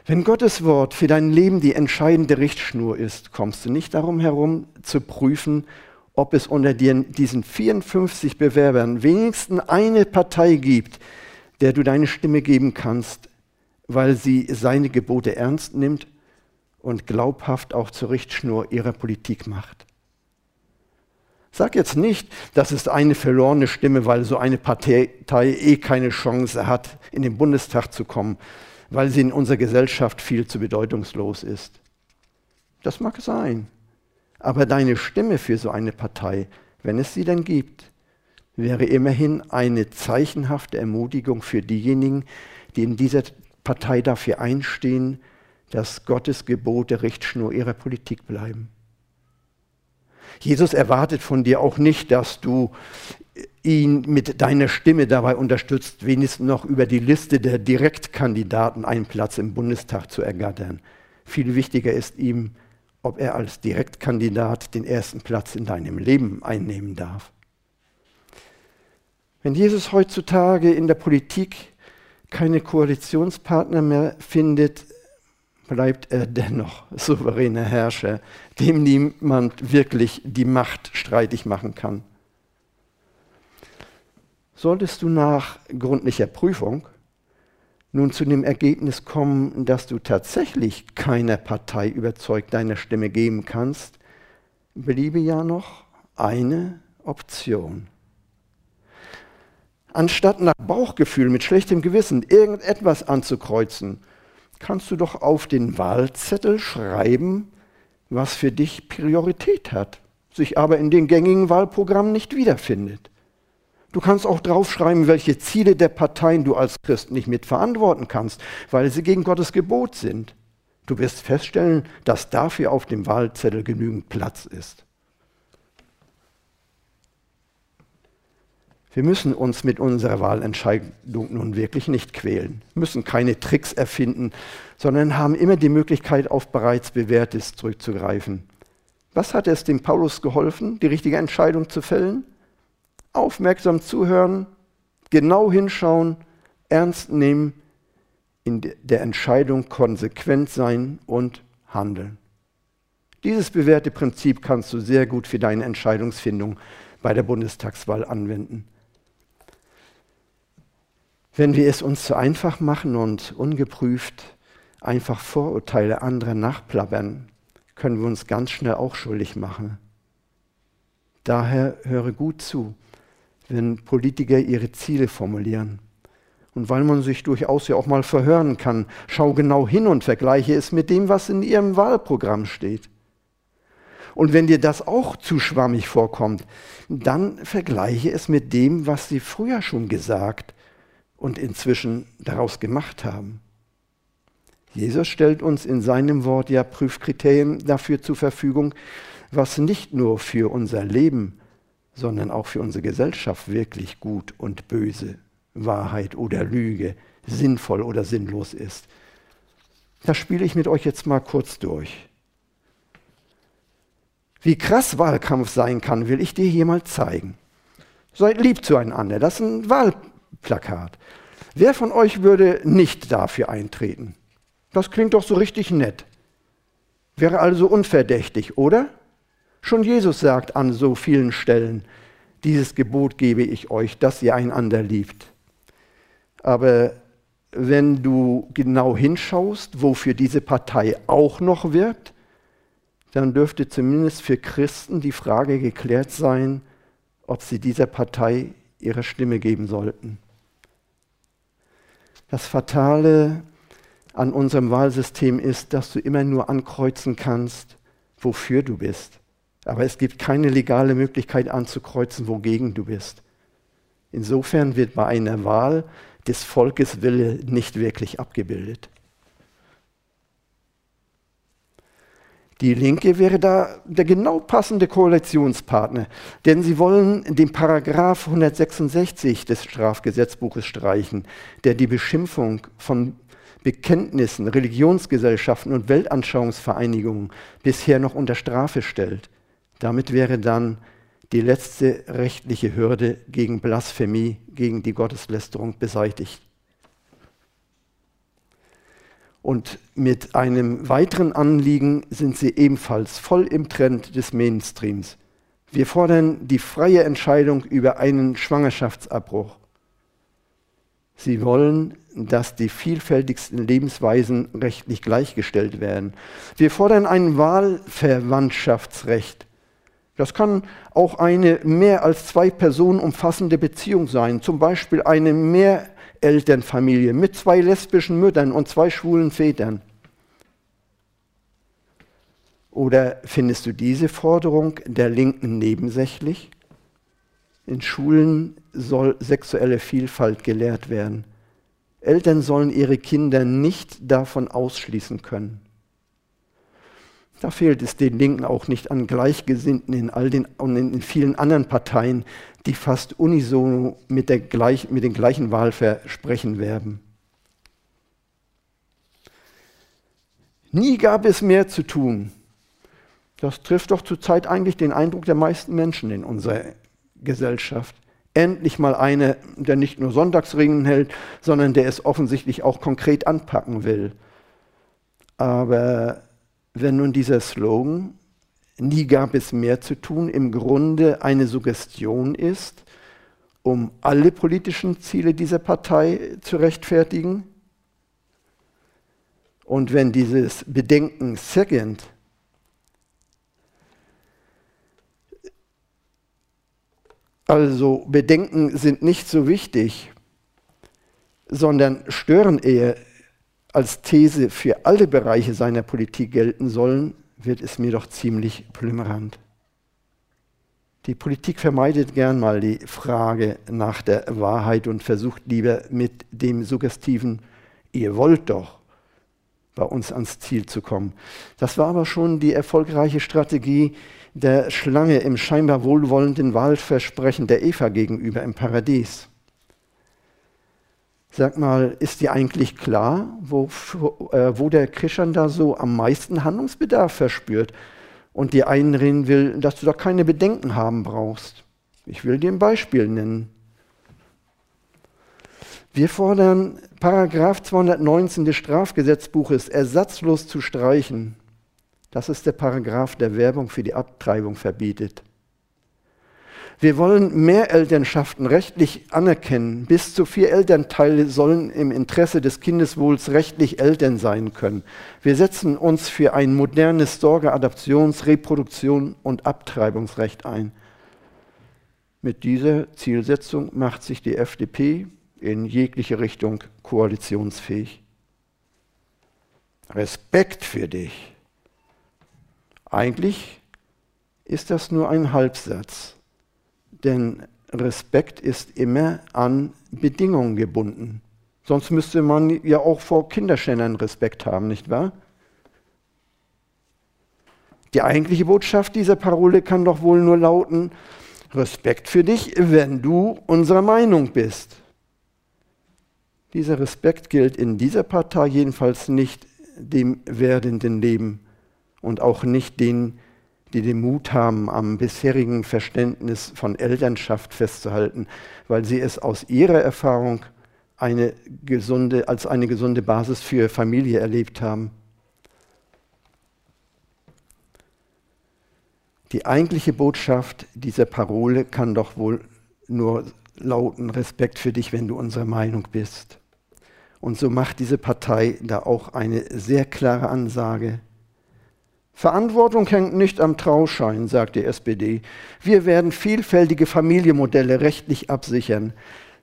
Wenn Gottes Wort für dein Leben die entscheidende Richtschnur ist, kommst du nicht darum herum zu prüfen, ob es unter diesen 54 Bewerbern wenigstens eine Partei gibt, der du deine Stimme geben kannst, weil sie seine Gebote ernst nimmt und glaubhaft auch zur Richtschnur ihrer Politik macht. Sag jetzt nicht, das ist eine verlorene Stimme, weil so eine Partei eh keine Chance hat, in den Bundestag zu kommen, weil sie in unserer Gesellschaft viel zu bedeutungslos ist. Das mag sein. Aber deine Stimme für so eine Partei wenn es sie denn gibt, wäre immerhin eine zeichenhafte Ermutigung für diejenigen, die in dieser Partei dafür einstehen, dass Gottes Gebote Richtschnur ihrer Politik bleiben. Jesus erwartet von dir auch nicht, dass du ihn mit deiner Stimme dabei unterstützt, wenigstens noch über die Liste der Direktkandidaten einen Platz im Bundestag zu ergattern. Viel wichtiger ist ihm, ob er als Direktkandidat den ersten Platz in deinem Leben einnehmen darf. Wenn Jesus heutzutage in der Politik keine Koalitionspartner mehr findet, bleibt er dennoch souveräner Herrscher, dem niemand wirklich die Macht streitig machen kann. Solltest du nach gründlicher Prüfung nun zu dem Ergebnis kommen, dass du tatsächlich keiner Partei überzeugt deine Stimme geben kannst, bliebe ja noch eine Option. Anstatt nach Bauchgefühl mit schlechtem Gewissen irgendetwas anzukreuzen, kannst du doch auf den Wahlzettel schreiben, was für dich Priorität hat, sich aber in den gängigen Wahlprogrammen nicht wiederfindet. Du kannst auch draufschreiben, welche Ziele der Parteien du als Christ nicht mitverantworten kannst, weil sie gegen Gottes Gebot sind. Du wirst feststellen, dass dafür auf dem Wahlzettel genügend Platz ist. Wir müssen uns mit unserer Wahlentscheidung nun wirklich nicht quälen, müssen keine Tricks erfinden, sondern haben immer die Möglichkeit, auf bereits Bewährtes zurückzugreifen. Was hat es dem Paulus geholfen, die richtige Entscheidung zu fällen? Aufmerksam zuhören, genau hinschauen, ernst nehmen, in der Entscheidung konsequent sein und handeln. Dieses bewährte Prinzip kannst du sehr gut für deine Entscheidungsfindung bei der Bundestagswahl anwenden. Wenn wir es uns zu einfach machen und ungeprüft einfach Vorurteile anderer nachplappern, können wir uns ganz schnell auch schuldig machen. Daher höre gut zu, wenn Politiker ihre Ziele formulieren. Und weil man sich durchaus ja auch mal verhören kann, schau genau hin und vergleiche es mit dem, was in ihrem Wahlprogramm steht. Und wenn dir das auch zu schwammig vorkommt, dann vergleiche es mit dem, was sie früher schon gesagt und inzwischen daraus gemacht haben. Jesus stellt uns in seinem Wort ja Prüfkriterien dafür zur Verfügung, was nicht nur für unser Leben, sondern auch für unsere Gesellschaft wirklich gut und böse, Wahrheit oder Lüge, sinnvoll oder sinnlos ist. Das spiele ich mit euch jetzt mal kurz durch. Wie krass Wahlkampf sein kann, will ich dir hier mal zeigen. Seid lieb zueinander. Das ist ein Wahlkampf. Plakat. Wer von euch würde nicht dafür eintreten? Das klingt doch so richtig nett. Wäre also unverdächtig, oder? Schon Jesus sagt an so vielen Stellen, dieses Gebot gebe ich euch, dass ihr einander liebt. Aber wenn du genau hinschaust, wofür diese Partei auch noch wirkt, dann dürfte zumindest für Christen die Frage geklärt sein, ob sie dieser Partei ihre Stimme geben sollten. Das Fatale an unserem Wahlsystem ist, dass du immer nur ankreuzen kannst, wofür du bist. Aber es gibt keine legale Möglichkeit anzukreuzen, wogegen du bist. Insofern wird bei einer Wahl des Volkes Wille nicht wirklich abgebildet. Die Linke wäre da der genau passende Koalitionspartner, denn sie wollen den Paragraph 166 des Strafgesetzbuches streichen, der die Beschimpfung von Bekenntnissen, Religionsgesellschaften und Weltanschauungsvereinigungen bisher noch unter Strafe stellt. Damit wäre dann die letzte rechtliche Hürde gegen Blasphemie, gegen die Gotteslästerung beseitigt. Und mit einem weiteren Anliegen sind sie ebenfalls voll im Trend des Mainstreams. Wir fordern die freie Entscheidung über einen Schwangerschaftsabbruch. Sie wollen, dass die vielfältigsten Lebensweisen rechtlich gleichgestellt werden. Wir fordern ein Wahlverwandtschaftsrecht. Das kann auch eine mehr als zwei Personen umfassende Beziehung sein, zum Beispiel eine mehr Elternfamilie mit zwei lesbischen Müttern und zwei schwulen Vätern? Oder findest du diese Forderung der Linken nebensächlich? In Schulen soll sexuelle Vielfalt gelehrt werden. Eltern sollen ihre Kinder nicht davon ausschließen können. Da fehlt es den Linken auch nicht an Gleichgesinnten in all den und in vielen anderen Parteien, die fast unisono mit, der gleich, mit den gleichen Wahlversprechen werben. Nie gab es mehr zu tun. Das trifft doch zurzeit eigentlich den Eindruck der meisten Menschen in unserer Gesellschaft. Endlich mal einer, der nicht nur Sonntagsringen hält, sondern der es offensichtlich auch konkret anpacken will. Aber wenn nun dieser Slogan, nie gab es mehr zu tun, im Grunde eine Suggestion ist, um alle politischen Ziele dieser Partei zu rechtfertigen, und wenn dieses Bedenken second Also Bedenken sind nicht so wichtig, sondern stören eher als These für alle Bereiche seiner Politik gelten sollen, wird es mir doch ziemlich plümmerant. Die Politik vermeidet gern mal die Frage nach der Wahrheit und versucht lieber mit dem suggestiven Ihr wollt doch bei uns ans Ziel zu kommen. Das war aber schon die erfolgreiche Strategie der Schlange im scheinbar wohlwollenden Wahlversprechen der Eva gegenüber im Paradies. Sag mal, ist dir eigentlich klar, wo, äh, wo der Krishan da so am meisten Handlungsbedarf verspürt und dir einreden will, dass du da keine Bedenken haben brauchst? Ich will dir ein Beispiel nennen. Wir fordern Paragraph 219 des Strafgesetzbuches ersatzlos zu streichen. Das ist der Paragraph, der Werbung für die Abtreibung verbietet. Wir wollen mehr Elternschaften rechtlich anerkennen. Bis zu vier Elternteile sollen im Interesse des Kindeswohls rechtlich Eltern sein können. Wir setzen uns für ein modernes Sorge-, Adoptions-, Reproduktion und Abtreibungsrecht ein. Mit dieser Zielsetzung macht sich die FDP in jegliche Richtung koalitionsfähig. Respekt für dich. Eigentlich ist das nur ein Halbsatz, denn Respekt ist immer an Bedingungen gebunden. Sonst müsste man ja auch vor Kinderschändern Respekt haben, nicht wahr? Die eigentliche Botschaft dieser Parole kann doch wohl nur lauten, Respekt für dich, wenn du unserer Meinung bist. Dieser Respekt gilt in dieser Partei jedenfalls nicht dem werdenden Leben und auch nicht denen, die den Mut haben, am bisherigen Verständnis von Elternschaft festzuhalten, weil sie es aus ihrer Erfahrung eine gesunde, als eine gesunde Basis für Familie erlebt haben. Die eigentliche Botschaft dieser Parole kann doch wohl nur lauten Respekt für dich, wenn du unserer Meinung bist. Und so macht diese Partei da auch eine sehr klare Ansage. Verantwortung hängt nicht am Trauschein, sagt die SPD. Wir werden vielfältige Familienmodelle rechtlich absichern.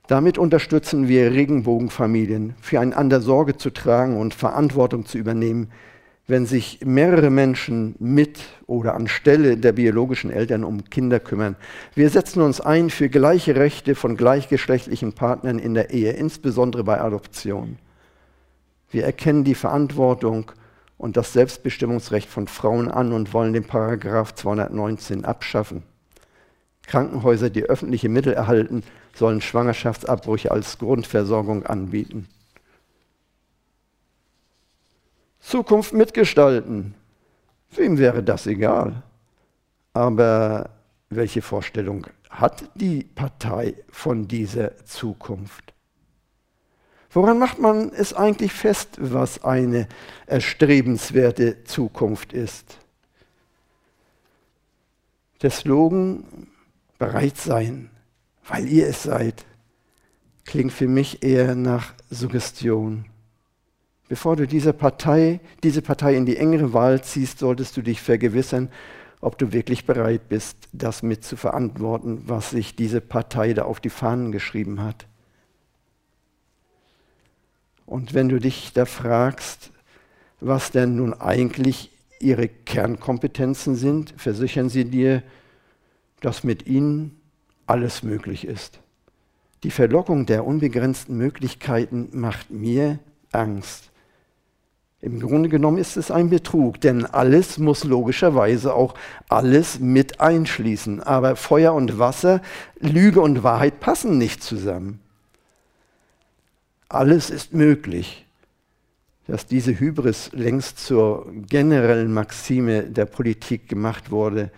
Damit unterstützen wir Regenbogenfamilien, füreinander Sorge zu tragen und Verantwortung zu übernehmen, wenn sich mehrere Menschen mit oder anstelle der biologischen Eltern um Kinder kümmern. Wir setzen uns ein für gleiche Rechte von gleichgeschlechtlichen Partnern in der Ehe, insbesondere bei Adoption. Wir erkennen die Verantwortung und das Selbstbestimmungsrecht von Frauen an und wollen den Paragraph 219 abschaffen. Krankenhäuser, die öffentliche Mittel erhalten, sollen Schwangerschaftsabbrüche als Grundversorgung anbieten. Zukunft mitgestalten. Wem wäre das egal? Aber welche Vorstellung hat die Partei von dieser Zukunft? Woran macht man es eigentlich fest, was eine erstrebenswerte Zukunft ist? Der Slogan bereit sein, weil ihr es seid, klingt für mich eher nach Suggestion. Bevor du diese Partei, diese Partei in die engere Wahl ziehst, solltest du dich vergewissern, ob du wirklich bereit bist, das mit zu verantworten, was sich diese Partei da auf die Fahnen geschrieben hat. Und wenn du dich da fragst, was denn nun eigentlich ihre Kernkompetenzen sind, versichern sie dir, dass mit ihnen alles möglich ist. Die Verlockung der unbegrenzten Möglichkeiten macht mir Angst. Im Grunde genommen ist es ein Betrug, denn alles muss logischerweise auch alles mit einschließen. Aber Feuer und Wasser, Lüge und Wahrheit passen nicht zusammen. Alles ist möglich. Dass diese Hybris längst zur generellen Maxime der Politik gemacht wurde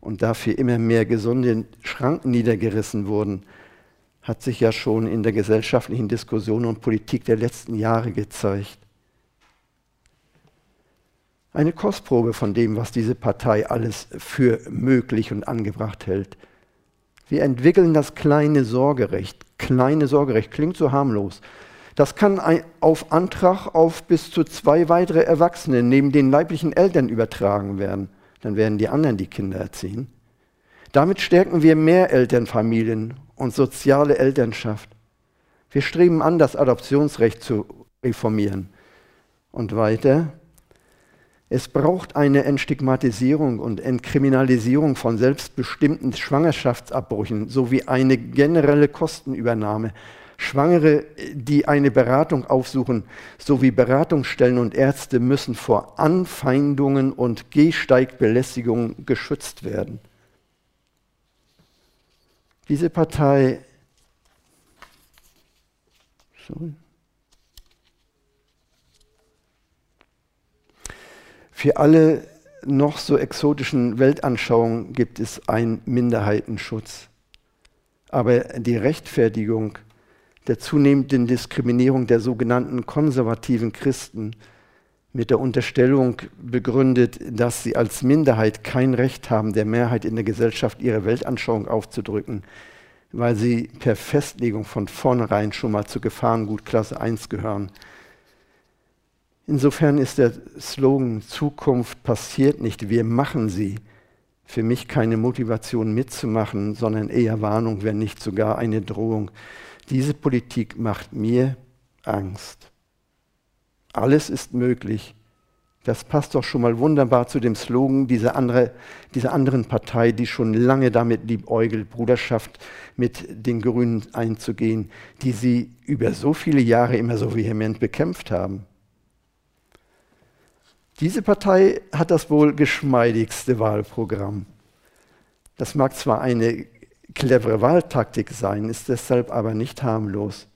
und dafür immer mehr gesunde Schranken niedergerissen wurden, hat sich ja schon in der gesellschaftlichen Diskussion und Politik der letzten Jahre gezeigt. Eine Kostprobe von dem, was diese Partei alles für möglich und angebracht hält. Wir entwickeln das kleine Sorgerecht. Kleine Sorgerecht klingt so harmlos. Das kann auf Antrag auf bis zu zwei weitere Erwachsene neben den leiblichen Eltern übertragen werden. Dann werden die anderen die Kinder erziehen. Damit stärken wir mehr Elternfamilien und soziale Elternschaft. Wir streben an, das Adoptionsrecht zu reformieren. Und weiter, es braucht eine Entstigmatisierung und Entkriminalisierung von selbstbestimmten Schwangerschaftsabbrüchen sowie eine generelle Kostenübernahme. Schwangere, die eine Beratung aufsuchen, sowie Beratungsstellen und Ärzte müssen vor Anfeindungen und Gehsteigbelästigungen geschützt werden. Diese Partei sorry, Für alle noch so exotischen Weltanschauungen gibt es einen Minderheitenschutz. Aber die Rechtfertigung der zunehmenden Diskriminierung der sogenannten konservativen Christen mit der Unterstellung begründet, dass sie als Minderheit kein Recht haben, der Mehrheit in der Gesellschaft ihre Weltanschauung aufzudrücken, weil sie per Festlegung von vornherein schon mal zur Gefahrengut Klasse 1 gehören, Insofern ist der Slogan Zukunft passiert nicht, wir machen sie für mich keine Motivation mitzumachen, sondern eher Warnung, wenn nicht sogar eine Drohung. Diese Politik macht mir Angst. Alles ist möglich. Das passt doch schon mal wunderbar zu dem Slogan dieser, andere, dieser anderen Partei, die schon lange damit liebäugelt, Bruderschaft mit den Grünen einzugehen, die sie über so viele Jahre immer so vehement bekämpft haben. Diese Partei hat das wohl geschmeidigste Wahlprogramm. Das mag zwar eine clevere Wahltaktik sein, ist deshalb aber nicht harmlos.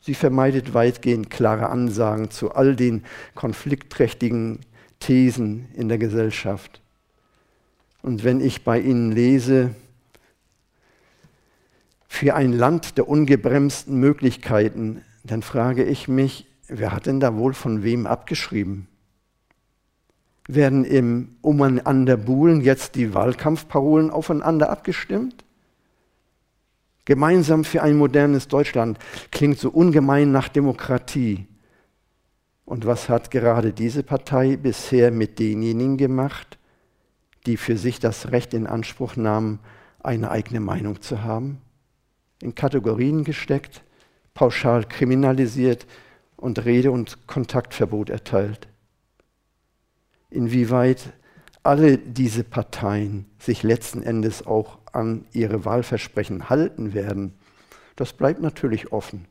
Sie vermeidet weitgehend klare Ansagen zu all den konfliktträchtigen Thesen in der Gesellschaft. Und wenn ich bei Ihnen lese, für ein Land der ungebremsten Möglichkeiten, dann frage ich mich, wer hat denn da wohl von wem abgeschrieben? Werden im buhlen jetzt die Wahlkampfparolen aufeinander abgestimmt? Gemeinsam für ein modernes Deutschland klingt so ungemein nach Demokratie. Und was hat gerade diese Partei bisher mit denjenigen gemacht, die für sich das Recht in Anspruch nahmen, eine eigene Meinung zu haben? In Kategorien gesteckt, pauschal kriminalisiert und Rede- und Kontaktverbot erteilt inwieweit alle diese Parteien sich letzten Endes auch an ihre Wahlversprechen halten werden, das bleibt natürlich offen.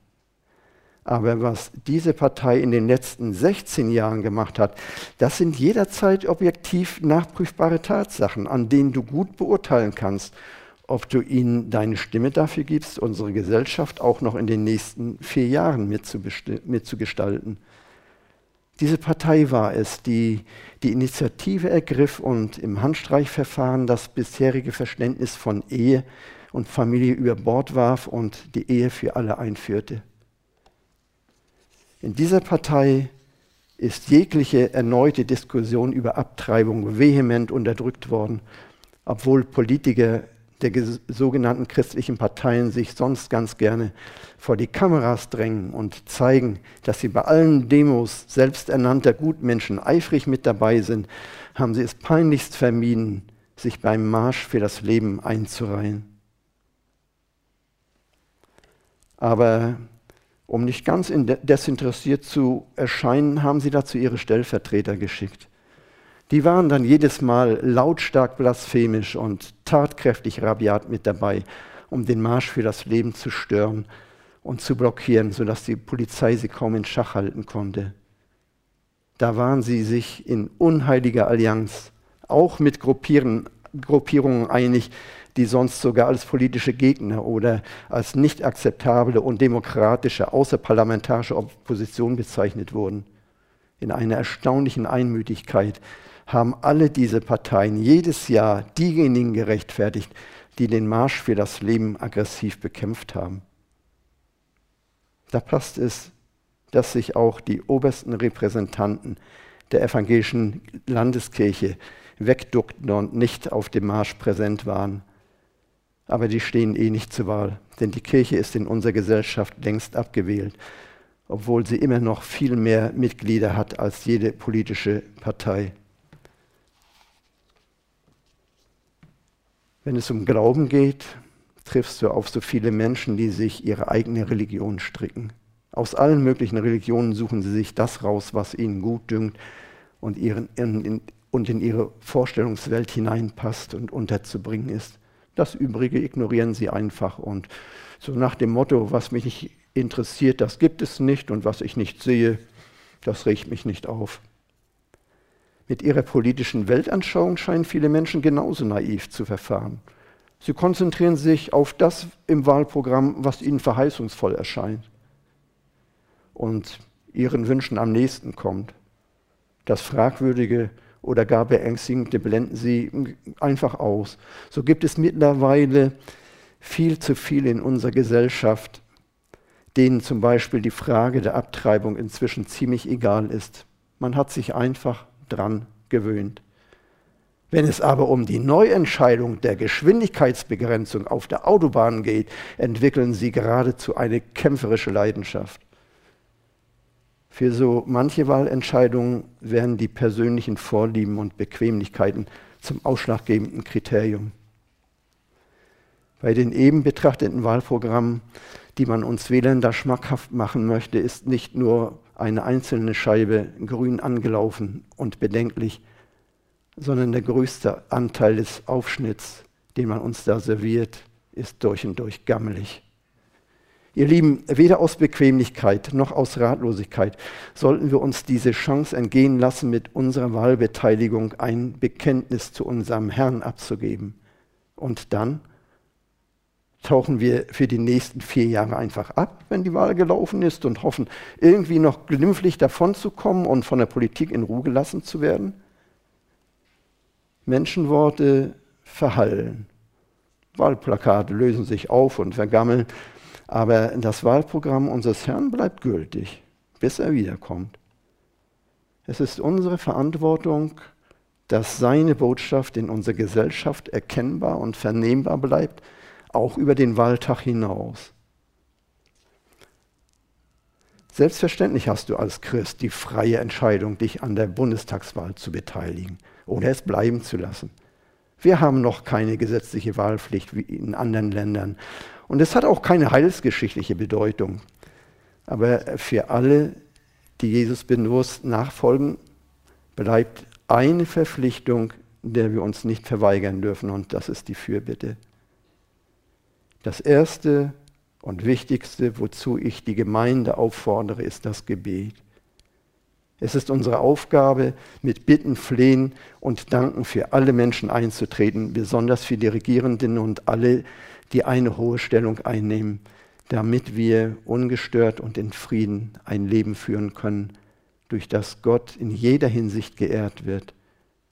Aber was diese Partei in den letzten 16 Jahren gemacht hat, das sind jederzeit objektiv nachprüfbare Tatsachen, an denen du gut beurteilen kannst, ob du ihnen deine Stimme dafür gibst, unsere Gesellschaft auch noch in den nächsten vier Jahren mitzugestalten. Diese Partei war es, die die Initiative ergriff und im Handstreichverfahren das bisherige Verständnis von Ehe und Familie über Bord warf und die Ehe für alle einführte. In dieser Partei ist jegliche erneute Diskussion über Abtreibung vehement unterdrückt worden, obwohl Politiker der sogenannten christlichen Parteien sich sonst ganz gerne vor die Kameras drängen und zeigen, dass sie bei allen Demos selbsternannter Gutmenschen eifrig mit dabei sind, haben sie es peinlichst vermieden, sich beim Marsch für das Leben einzureihen. Aber um nicht ganz desinteressiert zu erscheinen, haben sie dazu ihre Stellvertreter geschickt. Die waren dann jedes Mal lautstark blasphemisch und tatkräftig rabiat mit dabei, um den Marsch für das Leben zu stören und zu blockieren, sodass die Polizei sie kaum in Schach halten konnte. Da waren sie sich in unheiliger Allianz, auch mit Gruppierungen einig, die sonst sogar als politische Gegner oder als nicht akzeptable und demokratische außerparlamentarische Opposition bezeichnet wurden. In einer erstaunlichen Einmütigkeit haben alle diese Parteien jedes Jahr diejenigen gerechtfertigt, die den Marsch für das Leben aggressiv bekämpft haben. Da passt es, dass sich auch die obersten Repräsentanten der evangelischen Landeskirche wegduckten und nicht auf dem Marsch präsent waren aber die stehen eh nicht zur Wahl, denn die Kirche ist in unserer Gesellschaft längst abgewählt, obwohl sie immer noch viel mehr Mitglieder hat als jede politische Partei. Wenn es um Glauben geht, triffst du auf so viele Menschen, die sich ihre eigene Religion stricken. Aus allen möglichen Religionen suchen sie sich das raus, was ihnen gut dünkt und, ihren, in, in, und in ihre Vorstellungswelt hineinpasst und unterzubringen ist. Das Übrige ignorieren sie einfach und so nach dem Motto, was mich nicht interessiert, das gibt es nicht und was ich nicht sehe, das regt mich nicht auf. Mit ihrer politischen Weltanschauung scheinen viele Menschen genauso naiv zu verfahren. Sie konzentrieren sich auf das im Wahlprogramm, was ihnen verheißungsvoll erscheint und ihren Wünschen am nächsten kommt. Das Fragwürdige oder gar beängstigende blenden sie einfach aus. So gibt es mittlerweile viel zu viele in unserer Gesellschaft, denen zum Beispiel die Frage der Abtreibung inzwischen ziemlich egal ist. Man hat sich einfach dran gewöhnt. Wenn es aber um die Neuentscheidung der Geschwindigkeitsbegrenzung auf der Autobahn geht, entwickeln sie geradezu eine kämpferische Leidenschaft. Für so manche Wahlentscheidungen werden die persönlichen Vorlieben und Bequemlichkeiten zum ausschlaggebenden Kriterium. Bei den eben betrachteten Wahlprogrammen, die man uns Wählern da schmackhaft machen möchte, ist nicht nur eine einzelne Scheibe grün angelaufen und bedenklich, sondern der größte Anteil des Aufschnitts, den man uns da serviert, ist durch und durch gammelig. Ihr Lieben, weder aus Bequemlichkeit noch aus Ratlosigkeit sollten wir uns diese Chance entgehen lassen, mit unserer Wahlbeteiligung ein Bekenntnis zu unserem Herrn abzugeben. Und dann tauchen wir für die nächsten vier Jahre einfach ab, wenn die Wahl gelaufen ist und hoffen, irgendwie noch glimpflich davonzukommen und von der Politik in Ruhe gelassen zu werden? Menschenworte verhallen. Wahlplakate lösen sich auf und vergammeln. Aber das Wahlprogramm unseres Herrn bleibt gültig, bis er wiederkommt. Es ist unsere Verantwortung, dass seine Botschaft in unserer Gesellschaft erkennbar und vernehmbar bleibt, auch über den Wahltag hinaus. Selbstverständlich hast du als Christ die freie Entscheidung, dich an der Bundestagswahl zu beteiligen oder es bleiben zu lassen. Wir haben noch keine gesetzliche Wahlpflicht wie in anderen Ländern. Und es hat auch keine heilsgeschichtliche Bedeutung. Aber für alle, die Jesus bewusst nachfolgen, bleibt eine Verpflichtung, der wir uns nicht verweigern dürfen, und das ist die Fürbitte. Das Erste und Wichtigste, wozu ich die Gemeinde auffordere, ist das Gebet. Es ist unsere Aufgabe, mit Bitten, Flehen und Danken für alle Menschen einzutreten, besonders für die Regierenden und alle, die eine hohe Stellung einnehmen, damit wir ungestört und in Frieden ein Leben führen können, durch das Gott in jeder Hinsicht geehrt wird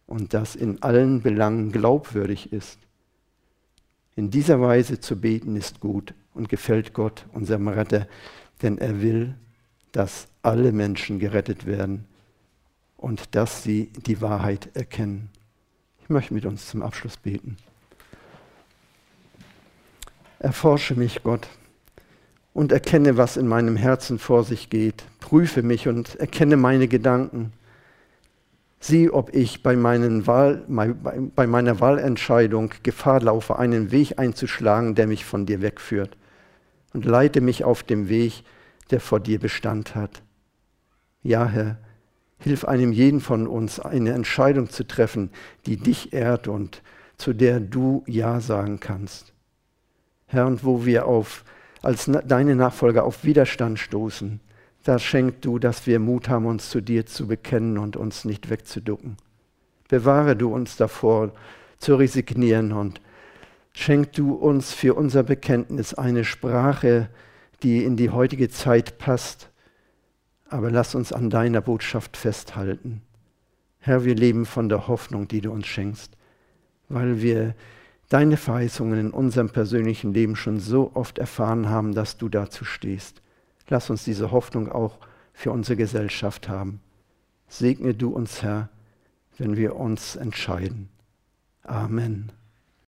und das in allen Belangen glaubwürdig ist. In dieser Weise zu beten ist gut und gefällt Gott, unserem Retter, denn er will, dass alle Menschen gerettet werden und dass sie die Wahrheit erkennen. Ich möchte mit uns zum Abschluss beten. Erforsche mich, Gott, und erkenne, was in meinem Herzen vor sich geht. Prüfe mich und erkenne meine Gedanken. Sieh, ob ich bei, Wahl, bei meiner Wahlentscheidung Gefahr laufe, einen Weg einzuschlagen, der mich von dir wegführt. Und leite mich auf dem Weg, der vor dir Bestand hat. Ja, Herr, Hilf einem jeden von uns, eine Entscheidung zu treffen, die dich ehrt und zu der du Ja sagen kannst. Herr, und wo wir auf, als deine Nachfolger auf Widerstand stoßen, da schenk du, dass wir Mut haben, uns zu dir zu bekennen und uns nicht wegzuducken. Bewahre du uns davor, zu resignieren und schenk du uns für unser Bekenntnis eine Sprache, die in die heutige Zeit passt. Aber lass uns an deiner Botschaft festhalten. Herr, wir leben von der Hoffnung, die du uns schenkst, weil wir deine Verheißungen in unserem persönlichen Leben schon so oft erfahren haben, dass du dazu stehst. Lass uns diese Hoffnung auch für unsere Gesellschaft haben. Segne du uns, Herr, wenn wir uns entscheiden. Amen.